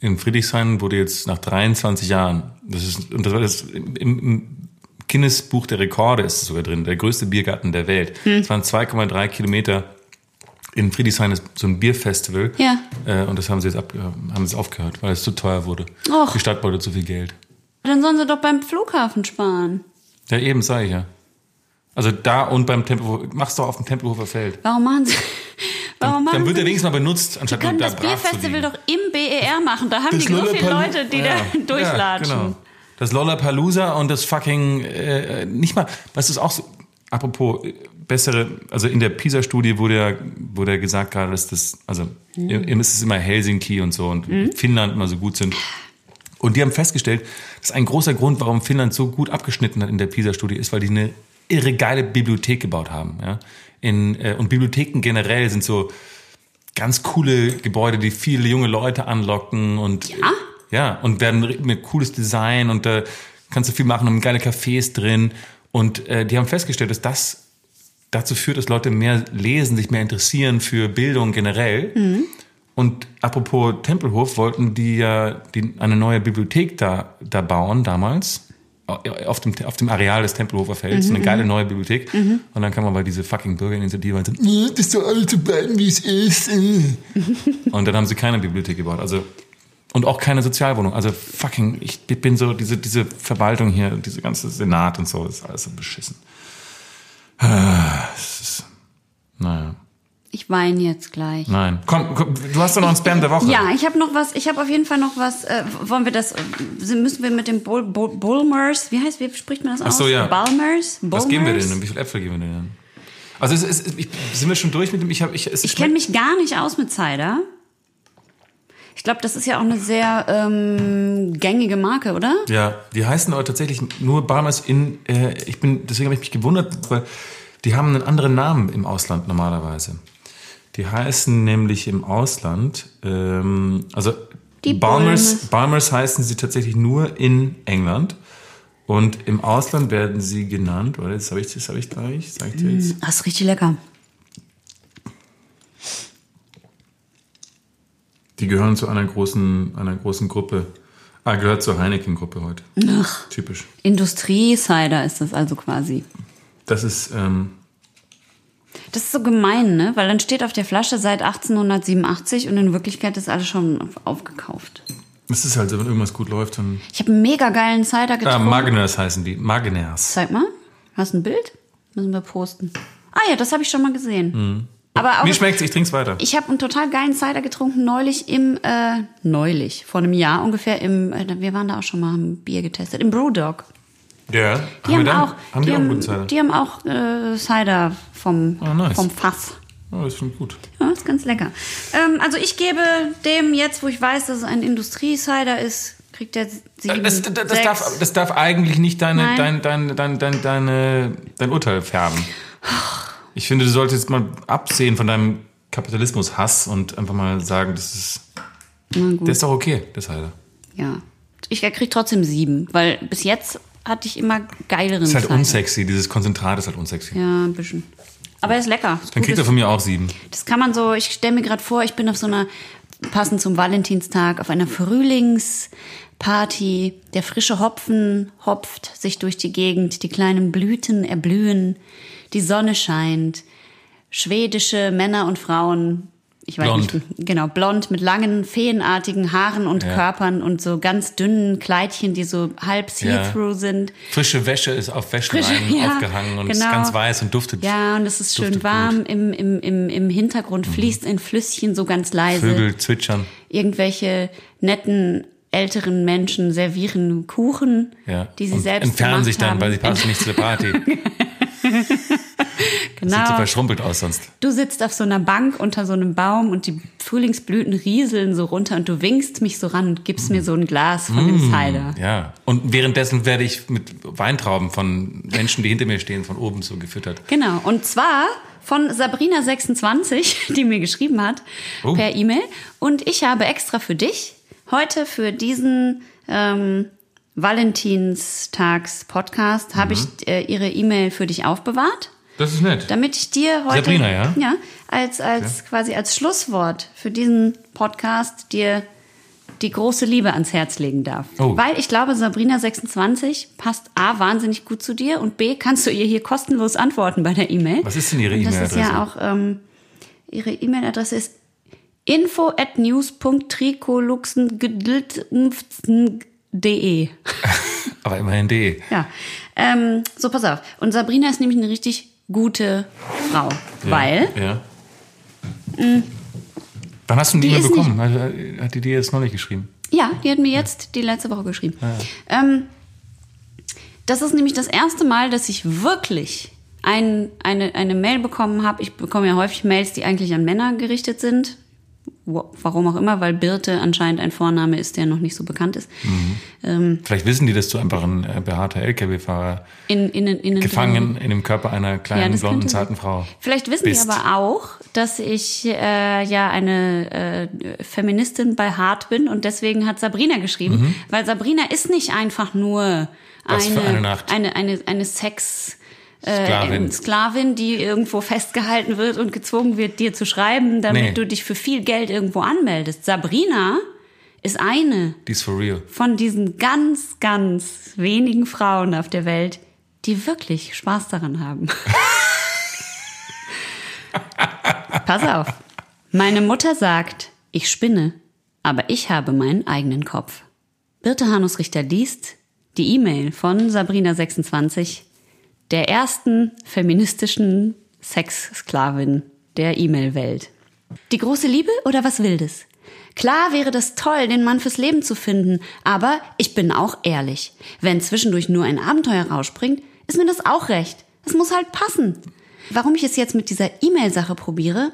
in Friedrichshain, wurde jetzt nach 23 Jahren, das ist, und das war das, im, im Guinness-Buch der Rekorde ist es sogar drin, der größte Biergarten der Welt. Hm. Es waren 2,3 Kilometer. In Friedrichshain ist so ein Bierfestival. Ja. Äh, und das haben sie jetzt ab, haben sie aufgehört, weil es zu teuer wurde. Och. Die Stadt wollte zu viel Geld. Dann sollen sie doch beim Flughafen sparen. Ja, eben, sage ich ja. Also da und beim Tempelhof, mach's doch auf dem Tempelhofer Feld. Warum machen sie, warum machen Dann wird er wenigstens mal benutzt, anstatt können nur da das Bierfestival doch im BER machen. Da haben die so viele Leute, die Ja, da durchlatschen. Ja, genau. Das Lollapalooza und das fucking, äh, nicht mal, weißt du, ist auch so, apropos, äh, bessere, also in der PISA-Studie wurde ja, wurde ja gesagt gerade, dass das, also, Mhm. ihr ist es immer Helsinki und so und Finnland immer so gut sind. Und die haben festgestellt, dass ein großer Grund, warum Finnland so gut abgeschnitten hat in der PISA-Studie, ist, weil die eine irre geile Bibliothek gebaut haben. Ja? In, äh, und Bibliotheken generell sind so ganz coole Gebäude, die viele junge Leute anlocken und ja, ja und werden mit cooles Design und da kannst du viel machen, haben geile Cafés drin. Und äh, die haben festgestellt, dass das dazu führt, dass Leute mehr lesen, sich mehr interessieren für Bildung generell. Und apropos Tempelhof, wollten die ja eine neue Bibliothek da, da bauen damals. Auf dem, auf dem Areal des Tempelhofer Felds. Eine geile neue Bibliothek. Und dann kam aber diese fucking Bürgerinitiative und so, "Nee, das soll alles so bleiben, wie es ist. äh." und dann haben sie keine Bibliothek gebaut. Also, und auch keine Sozialwohnung. Also fucking, ich bin so, diese, diese Verwaltung hier, diese ganze Senat und so, ist alles so beschissen. Ah, es ist, naja. Ich weine jetzt gleich. Nein. Komm, komm, du hast doch noch einen Spam der Woche. Ja, ich habe noch was. Ich habe auf jeden Fall noch was. Äh, wollen wir das? äh, Müssen wir mit dem Bull, Bull, Bulmers? Wie heißt? Wie spricht man das Ach aus? so, ja. Bulmers. Was geben wir denn? Wie viel Äpfel geben wir denn? Also es ist, ich, sind wir schon durch mit dem? Ich habe, ich, es Ich kenne mich gar nicht aus mit Cider. Ich glaube, das ist ja auch eine sehr ähm, gängige Marke, oder? Ja, die heißen aber tatsächlich nur Barmers in. Äh, ich bin, deswegen habe ich mich gewundert, weil die haben einen anderen Namen im Ausland normalerweise. Die heißen nämlich im Ausland, ähm, also Die Balmers, Balmers. Balmers heißen sie tatsächlich nur in England. Und im Ausland werden sie genannt, oder das habe ich, das habe ich gleich, sag ich dir jetzt. Das ist richtig lecker. Die gehören zu einer großen, einer großen Gruppe. Ah, gehört zur Heineken-Gruppe heute. Ach, Typisch. Industrie-Cider ist das also quasi. Das ist, ähm, Das ist so gemein, ne? Weil dann steht auf der Flasche seit 1887 und in Wirklichkeit ist alles schon aufgekauft. es ist halt so, wenn irgendwas gut läuft, dann. Ich habe einen mega geilen Cider Ah, getrunken. Magners heißen die. Magners. Zeig mal. Hast du ein Bild? Müssen wir posten. Ah ja, das habe ich schon mal gesehen. Aber auch, Mir schmeckt's, ich trink's weiter. ich habe einen total geilen Cider getrunken neulich im, äh, neulich, vor einem Jahr ungefähr im, äh, wir waren da auch schon mal, haben Bier getestet, im Brewdog. Ja. Die haben, dann- auch, haben die, die, auch einen haben, guten Cider? die haben auch äh, Cider vom, Ah, nice. vom Fass. Oh, das finde ich gut. Ja, ist ganz lecker. Ähm, also ich gebe dem jetzt, wo ich weiß, dass es ein Industrie-Cider ist, kriegt der sieben, Das, das, das, sechs. darf, das darf eigentlich nicht deine, Nein. dein, dein, dein, dein, deine, dein Urteil färben. Ich finde, du solltest mal absehen von deinem Kapitalismus-Hass und einfach mal sagen, das ist. Der ist doch okay, das Cider. Ja. Ich krieg trotzdem sieben, weil bis jetzt hatte ich immer geileren Das ist halt Cider. unsexy, dieses Konzentrat ist halt unsexy. Ja, ein bisschen. Aber er ist lecker. Ist Dann kriegt er von mir auch sieben. Das kann man so, ich stelle mir gerade vor, ich bin auf so einer, passend zum Valentinstag, auf einer Frühlingsparty. Der frische Hopfen hopft sich durch die Gegend, die kleinen Blüten erblühen, die Sonne scheint, schwedische Männer und Frauen, ich weiß Blond. nicht, genau, blond mit langen, feenartigen Haaren und Ja. Körpern und so ganz dünnen Kleidchen, die so halb see-through sind. Frische Wäsche ist auf Wäscheleinen ja, aufgehangen und ist genau. ganz weiß und duftet. Ja, und es ist schön warm. Im, im, im, Im Hintergrund fließt ein Flüsschen so ganz leise. Vögel zwitschern. Irgendwelche netten älteren Menschen servieren Kuchen, Ja. die sie und selbst entfernen sich dann, haben. weil sie passen nicht zu der Party. Sieht so genau. verschrumpelt aus sonst. Du sitzt auf so einer Bank unter so einem Baum und die Frühlingsblüten rieseln so runter und du winkst mich so ran und gibst mir so ein Glas von dem Cider. Ja. Und währenddessen werde ich mit Weintrauben von Menschen, die hinter mir stehen, von oben so gefüttert. Genau. Und zwar von Sabrina26, die mir geschrieben hat Oh. per E-Mail. Und ich habe extra für dich heute für diesen ähm, Valentinstags-Podcast habe ich äh, ihre E-Mail für dich aufbewahrt, Das ist nett. damit ich dir heute Sabrina, ja? ja als als quasi als Schlusswort für diesen Podcast dir die große Liebe ans Herz legen darf. Oh. Weil ich glaube, Sabrina 26 passt A, wahnsinnig gut zu dir und B, kannst du ihr hier kostenlos antworten bei der E-Mail. Was ist denn ihre Und Das ist ja E-Mail-Adresse? auch, ähm, ihre E-Mail-Adresse ist info at news.trikoluxen.de. Aber immerhin D. Ja, ähm, so pass auf. Und Sabrina ist nämlich eine richtig gute Frau, weil Ja. Wann hast du die Die ist bekommen? Hat, hat die dir jetzt neulich geschrieben? Ja, die hat mir jetzt die letzte Woche geschrieben. Ähm, das ist nämlich das erste Mal, dass ich wirklich ein, eine, eine Mail bekommen habe. Ich bekomme ja häufig Mails, die eigentlich an Männer gerichtet sind. Warum auch immer, weil Birte anscheinend ein Vorname ist, der noch nicht so bekannt ist. Ähm, Vielleicht wissen die, dass du einfach ein äh, behaarter LKW-Fahrer in, innen, innen gefangen in dem Körper einer kleinen, das blonden, zarten Frau. Vielleicht wissen bist. die aber auch, dass ich äh, ja eine äh, Feministin bei Hart bin und deswegen hat Sabrina geschrieben, weil Sabrina ist nicht einfach nur Mhm. Eine eine eine eine, eine Sex äh, Sklavin. Sklavin, die irgendwo festgehalten wird und gezwungen wird, dir zu schreiben, damit Nee. du dich für viel Geld irgendwo anmeldest. Sabrina ist eine Die ist von diesen ganz, ganz wenigen Frauen auf der Welt, die wirklich Spaß daran haben. Pass auf. Meine Mutter sagt, ich spinne, aber ich habe meinen eigenen Kopf. Birte Hanus Richter liest die E-Mail von Sabrina26, der ersten feministischen Sexsklavin der E-Mail-Welt. Die große Liebe oder was Wildes? Klar wäre das toll, den Mann fürs Leben zu finden, aber ich bin auch ehrlich. Wenn zwischendurch nur ein Abenteuer rausspringt, ist mir das auch recht. Es muss halt passen. Warum ich es jetzt mit dieser E-Mail-Sache probiere?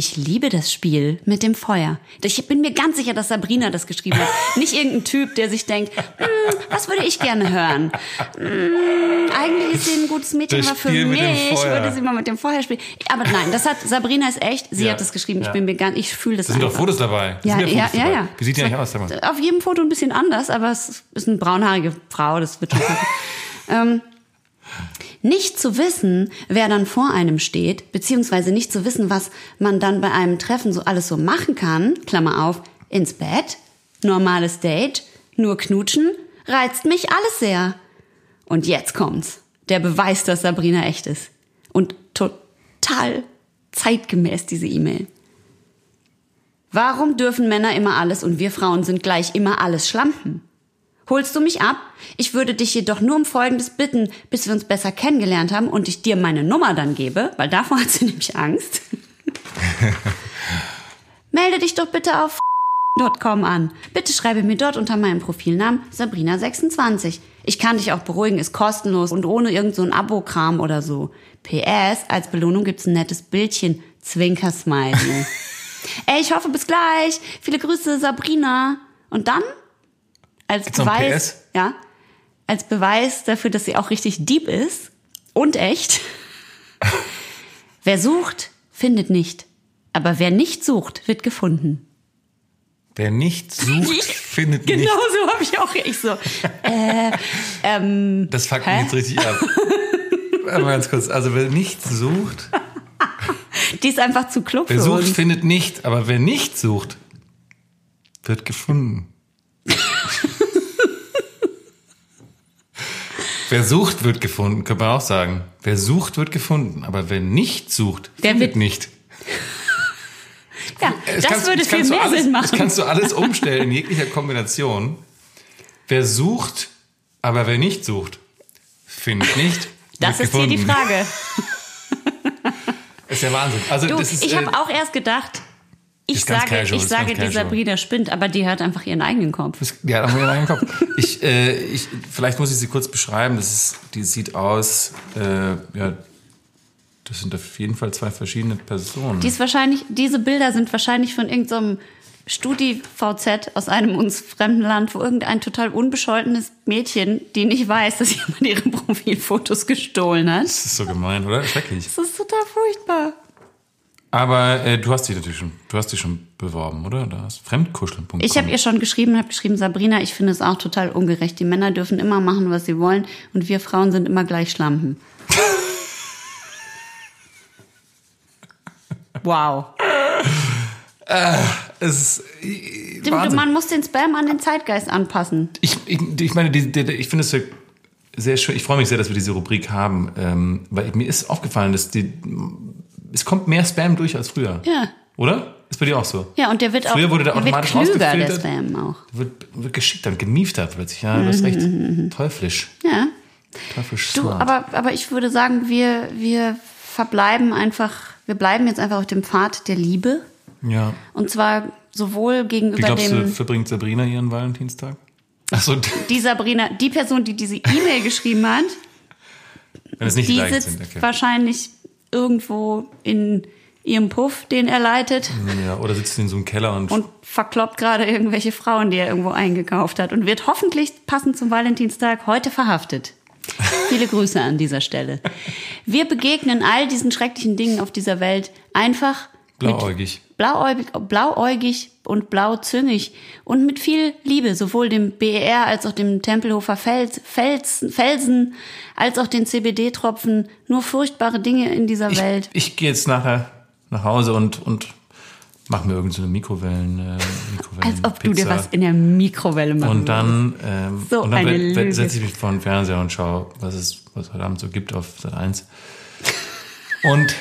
Ich liebe das Spiel mit dem Feuer. Ich bin mir ganz sicher, dass Sabrina das geschrieben hat. Nicht irgendein Typ, der sich denkt, hm, was würde ich gerne hören? Hm, eigentlich ist sie ein gutes Mädchen, aber für mich würde sie mal mit dem Feuer spielen. Aber nein, das hat Sabrina ist echt. Sie Ja. hat das geschrieben. Ich Ja. bin mir ganz, ich fühle das Da sind doch einfach. Fotos dabei. Da Ja, sind ja, Fotos ja, dabei. ja. Wie sieht die eigentlich aus? Auf jedem Foto ein bisschen anders, aber es ist eine braunhaarige Frau, das wird schon ähm, nicht zu wissen, wer dann vor einem steht, beziehungsweise nicht zu wissen, was man dann bei einem Treffen so alles so machen kann, Klammer auf, ins Bett, normales Date, nur knutschen, reizt mich alles sehr. Und jetzt kommt's. Der Beweis, dass Sabrina echt ist. Und total zeitgemäß, diese E-Mail. Warum dürfen Männer immer alles und wir Frauen sind gleich immer alles Schlampen? Holst du mich ab? Ich würde dich jedoch nur um Folgendes bitten, bis wir uns besser kennengelernt haben und ich dir meine Nummer dann gebe, weil davor hat sie nämlich Angst. Melde dich doch bitte auf .com an. Bitte schreibe mir dort unter meinem Profilnamen Sabrina26. Ich kann dich auch beruhigen, ist kostenlos und ohne irgend so ein Abo-Kram oder so. PS, als Belohnung gibt's ein nettes Bildchen. Zwinker-Smiley. Ey, ich hoffe bis gleich. Viele Grüße, Sabrina. Und dann? Als Gibt's Beweis, ja, als Beweis dafür, dass sie auch richtig deep ist und echt. wer sucht, findet nicht. Aber wer nicht sucht, wird gefunden. Wer nicht sucht, findet Genau nicht. so habe ich auch. Ich so, äh, ähm, Das fuckt mich jetzt richtig ab. Mal ganz kurz. Also wer nicht sucht, die ist einfach zu klug wer sucht, uns. findet nicht. Aber wer nicht sucht, wird gefunden. Wer sucht, wird gefunden, könnte man auch sagen. Wer sucht, wird gefunden. Aber wer nicht sucht, Der findet wird- nicht. Ja, Es das kannst- würde es viel mehr alles, Sinn Das machen. kannst du alles umstellen in jeglicher Kombination. Wer sucht, aber wer nicht sucht, findet nicht. Das ist hier die gefunden. Frage. Das ist ja Wahnsinn. Also Du, das ist, ich äh, habe auch erst gedacht, ich sage, casual, ich sage, die. Sabrina spinnt, aber die hat einfach ihren eigenen Kopf. Ja, da haben wir einen Kopf. Ich, äh, ich, vielleicht muss ich sie kurz beschreiben. Das ist, die sieht aus, äh, ja, das sind auf jeden Fall zwei verschiedene Personen. Die ist wahrscheinlich, diese Bilder sind wahrscheinlich von irgendeinem Studi-VZ aus einem uns fremden Land, wo irgendein total unbescholtenes Mädchen, die nicht weiß, dass jemand ihre Profilfotos gestohlen hat. das ist so gemein, oder? Schrecklich. Das ist total furchtbar. Aber äh, du hast dich natürlich schon, du hast dich schon beworben, oder? Da hast Fremdkuscheln.com. Ich habe ihr schon geschrieben, habe geschrieben, Sabrina, ich finde es auch total ungerecht. Die Männer dürfen immer machen, was sie wollen und wir Frauen sind immer gleich Schlampen. wow. es ist, äh, Wahnsinn. Man muss den Spam an den Zeitgeist anpassen. Ich, ich, ich meine, die, die, ich finde es so sehr schön. Ich freue mich sehr, dass wir diese Rubrik haben, ähm, weil mir ist aufgefallen, dass die, es kommt mehr Spam durch als früher. Ja. Oder? Ist bei dir auch so? Ja, und der wird auch Früher wurde der der wird automatisch klüger, der. Spam auch. Wird, wird geschickter und gemiefter plötzlich. Ja, du hast recht. Teuflisch. Ja. Teuflisch Du, smart. aber, aber ich würde sagen, wir, wir verbleiben einfach, wir bleiben jetzt einfach auf dem Pfad der Liebe. ja. Und zwar sowohl Wie gegenüber glaubst du, dem, verbringt Sabrina ihren Valentinstag? Achso, die Sabrina, die Person, die diese E-Mail geschrieben hat, wenn es nicht die sitzt sind. Okay. wahrscheinlich irgendwo in ihrem Puff, den er leitet Ja, oder sitzt in so einem Keller und, und verkloppt gerade irgendwelche Frauen, die er irgendwo eingekauft hat und wird hoffentlich passend zum Valentinstag heute verhaftet. Viele Grüße an dieser Stelle. Wir begegnen all diesen schrecklichen Dingen auf dieser Welt einfach blauäugig. blauäugig, blauäugig und blauzüngig und mit viel Liebe, sowohl dem BER als auch dem Tempelhofer Fels, Fels, Felsen, als auch den CBD-Tropfen. Nur furchtbare Dinge in dieser Ich, Welt. ich gehe jetzt nachher nach Hause und, und mach mir irgendeine so eine Mikrowellen, äh, Mikrowellen Als ob du dir was in der Mikrowelle machen Und dann, ähm, So und dann setze ich mich vor den Fernseher und schaue, was es was heute Abend so gibt auf Sat 1. Und,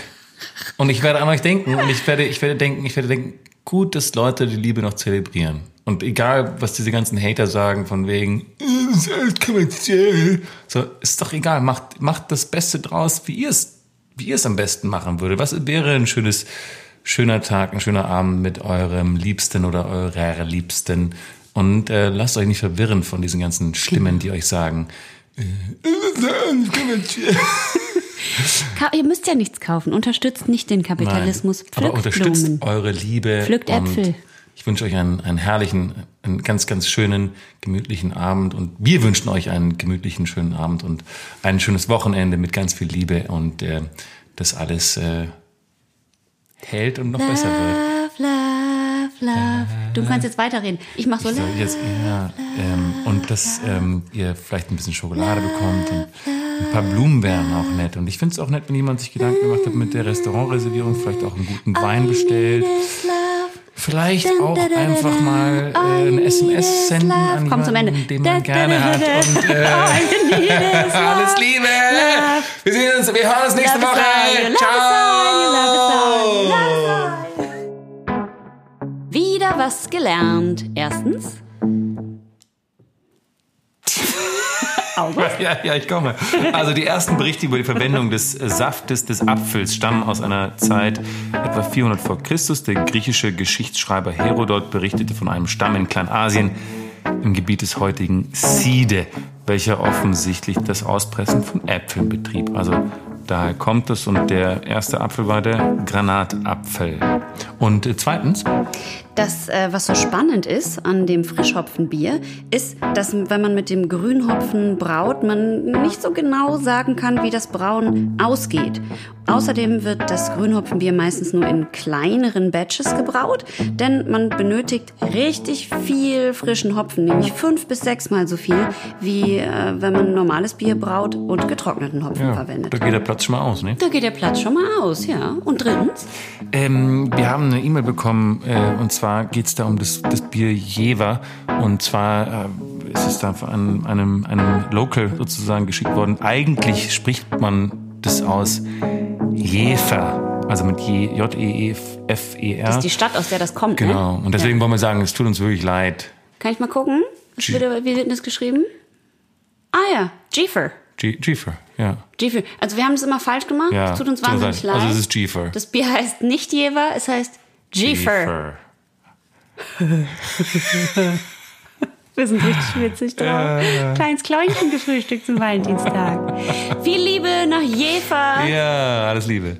und ich werde an euch denken und ich werde, ich werde denken, ich werde denken, gut, dass Leute die Liebe noch zelebrieren. Und egal, was diese ganzen Hater sagen, von wegen, "Äh, ist alles kommerziell. So, ist doch egal, macht, macht das Beste draus, wie ihr es wie ihr es am besten machen würdet. Was wäre ein schönes, schöner Tag, ein schöner Abend mit eurem Liebsten oder eurer Liebsten? Und äh, lasst euch nicht verwirren von diesen ganzen Stimmen, die euch sagen, äh, Ka ihr müsst ja nichts kaufen. Unterstützt nicht den Kapitalismus. Nein, aber unterstützt Blumen. eure Liebe. Pflückt Äpfel. Ich wünsche euch einen, einen herrlichen, einen ganz, ganz schönen, gemütlichen Abend. Und wir wünschen euch einen gemütlichen, schönen Abend und ein schönes Wochenende mit ganz viel Liebe und äh, dass alles äh, hält und noch besser wird. Love, love, love. Du kannst jetzt weiterreden. Ich mach so So, love. jetzt, ja, ähm, und dass ähm, ihr vielleicht ein bisschen Schokolade bekommt und ein paar Blumen wären auch nett. Und ich finde es auch nett, wenn jemand sich Gedanken gemacht hat mit der Restaurantreservierung, vielleicht auch einen guten Wein bestellt. Vielleicht auch einfach mal äh, eine SMS senden an Komm zum jemanden, Ende. den man gerne hat. Und äh, alles Liebe! Wir sehen uns, wir hören uns nächste Woche. Ciao! Wieder was gelernt. Erstens. Ja, ja, ich komme. Also die ersten Berichte über die Verwendung des äh, Saftes des Apfels stammen aus einer Zeit etwa 400 vor Christus. Der griechische Geschichtsschreiber Herodot berichtete von einem Stamm in Kleinasien im Gebiet des heutigen Side, welcher offensichtlich das Auspressen von Äpfeln betrieb. Also daher kommt es und der erste Apfel war der Granatapfel. Und äh, zweitens, Das, äh, was so spannend ist an dem Frischhopfenbier, ist, dass wenn man mit dem Grünhopfen braut, man nicht so genau sagen kann, wie das Brauen ausgeht. Außerdem wird das Grünhopfenbier meistens nur in kleineren Batches gebraut, denn man benötigt richtig viel frischen Hopfen, nämlich fünf bis sechsmal so viel, wie äh, wenn man normales Bier braut und getrockneten Hopfen ja, verwendet. da geht der Platz schon mal aus, ne? Da geht der Platz schon mal aus, ja. Und drittens? Ähm, wir haben eine E-Mail bekommen äh, und zwar geht es da um das, das Bier Jever und zwar äh, ist es da von einem, einem, Local sozusagen geschickt worden. Eigentlich spricht man das aus Jefer, also mit J- J-E-E-F-E-R. Das ist die Stadt, aus der das kommt, ne? Genau, und deswegen wollen wir sagen, es tut uns wirklich leid. Kann ich mal gucken? Wie wird- denn das geschrieben? Ah ja, Jefer. Jefer, ja. Jefer. Also wir haben es immer falsch gemacht. ja. Es tut uns wahnsinnig leid. Also es ist Jefer. das Bier heißt nicht Jever, es heißt Jefer. Wir sind richtig witzig drauf. Kleines Kläunchen gefrühstückt zum Valentinstag. Viel Liebe nach Jefer. Ja, alles Liebe.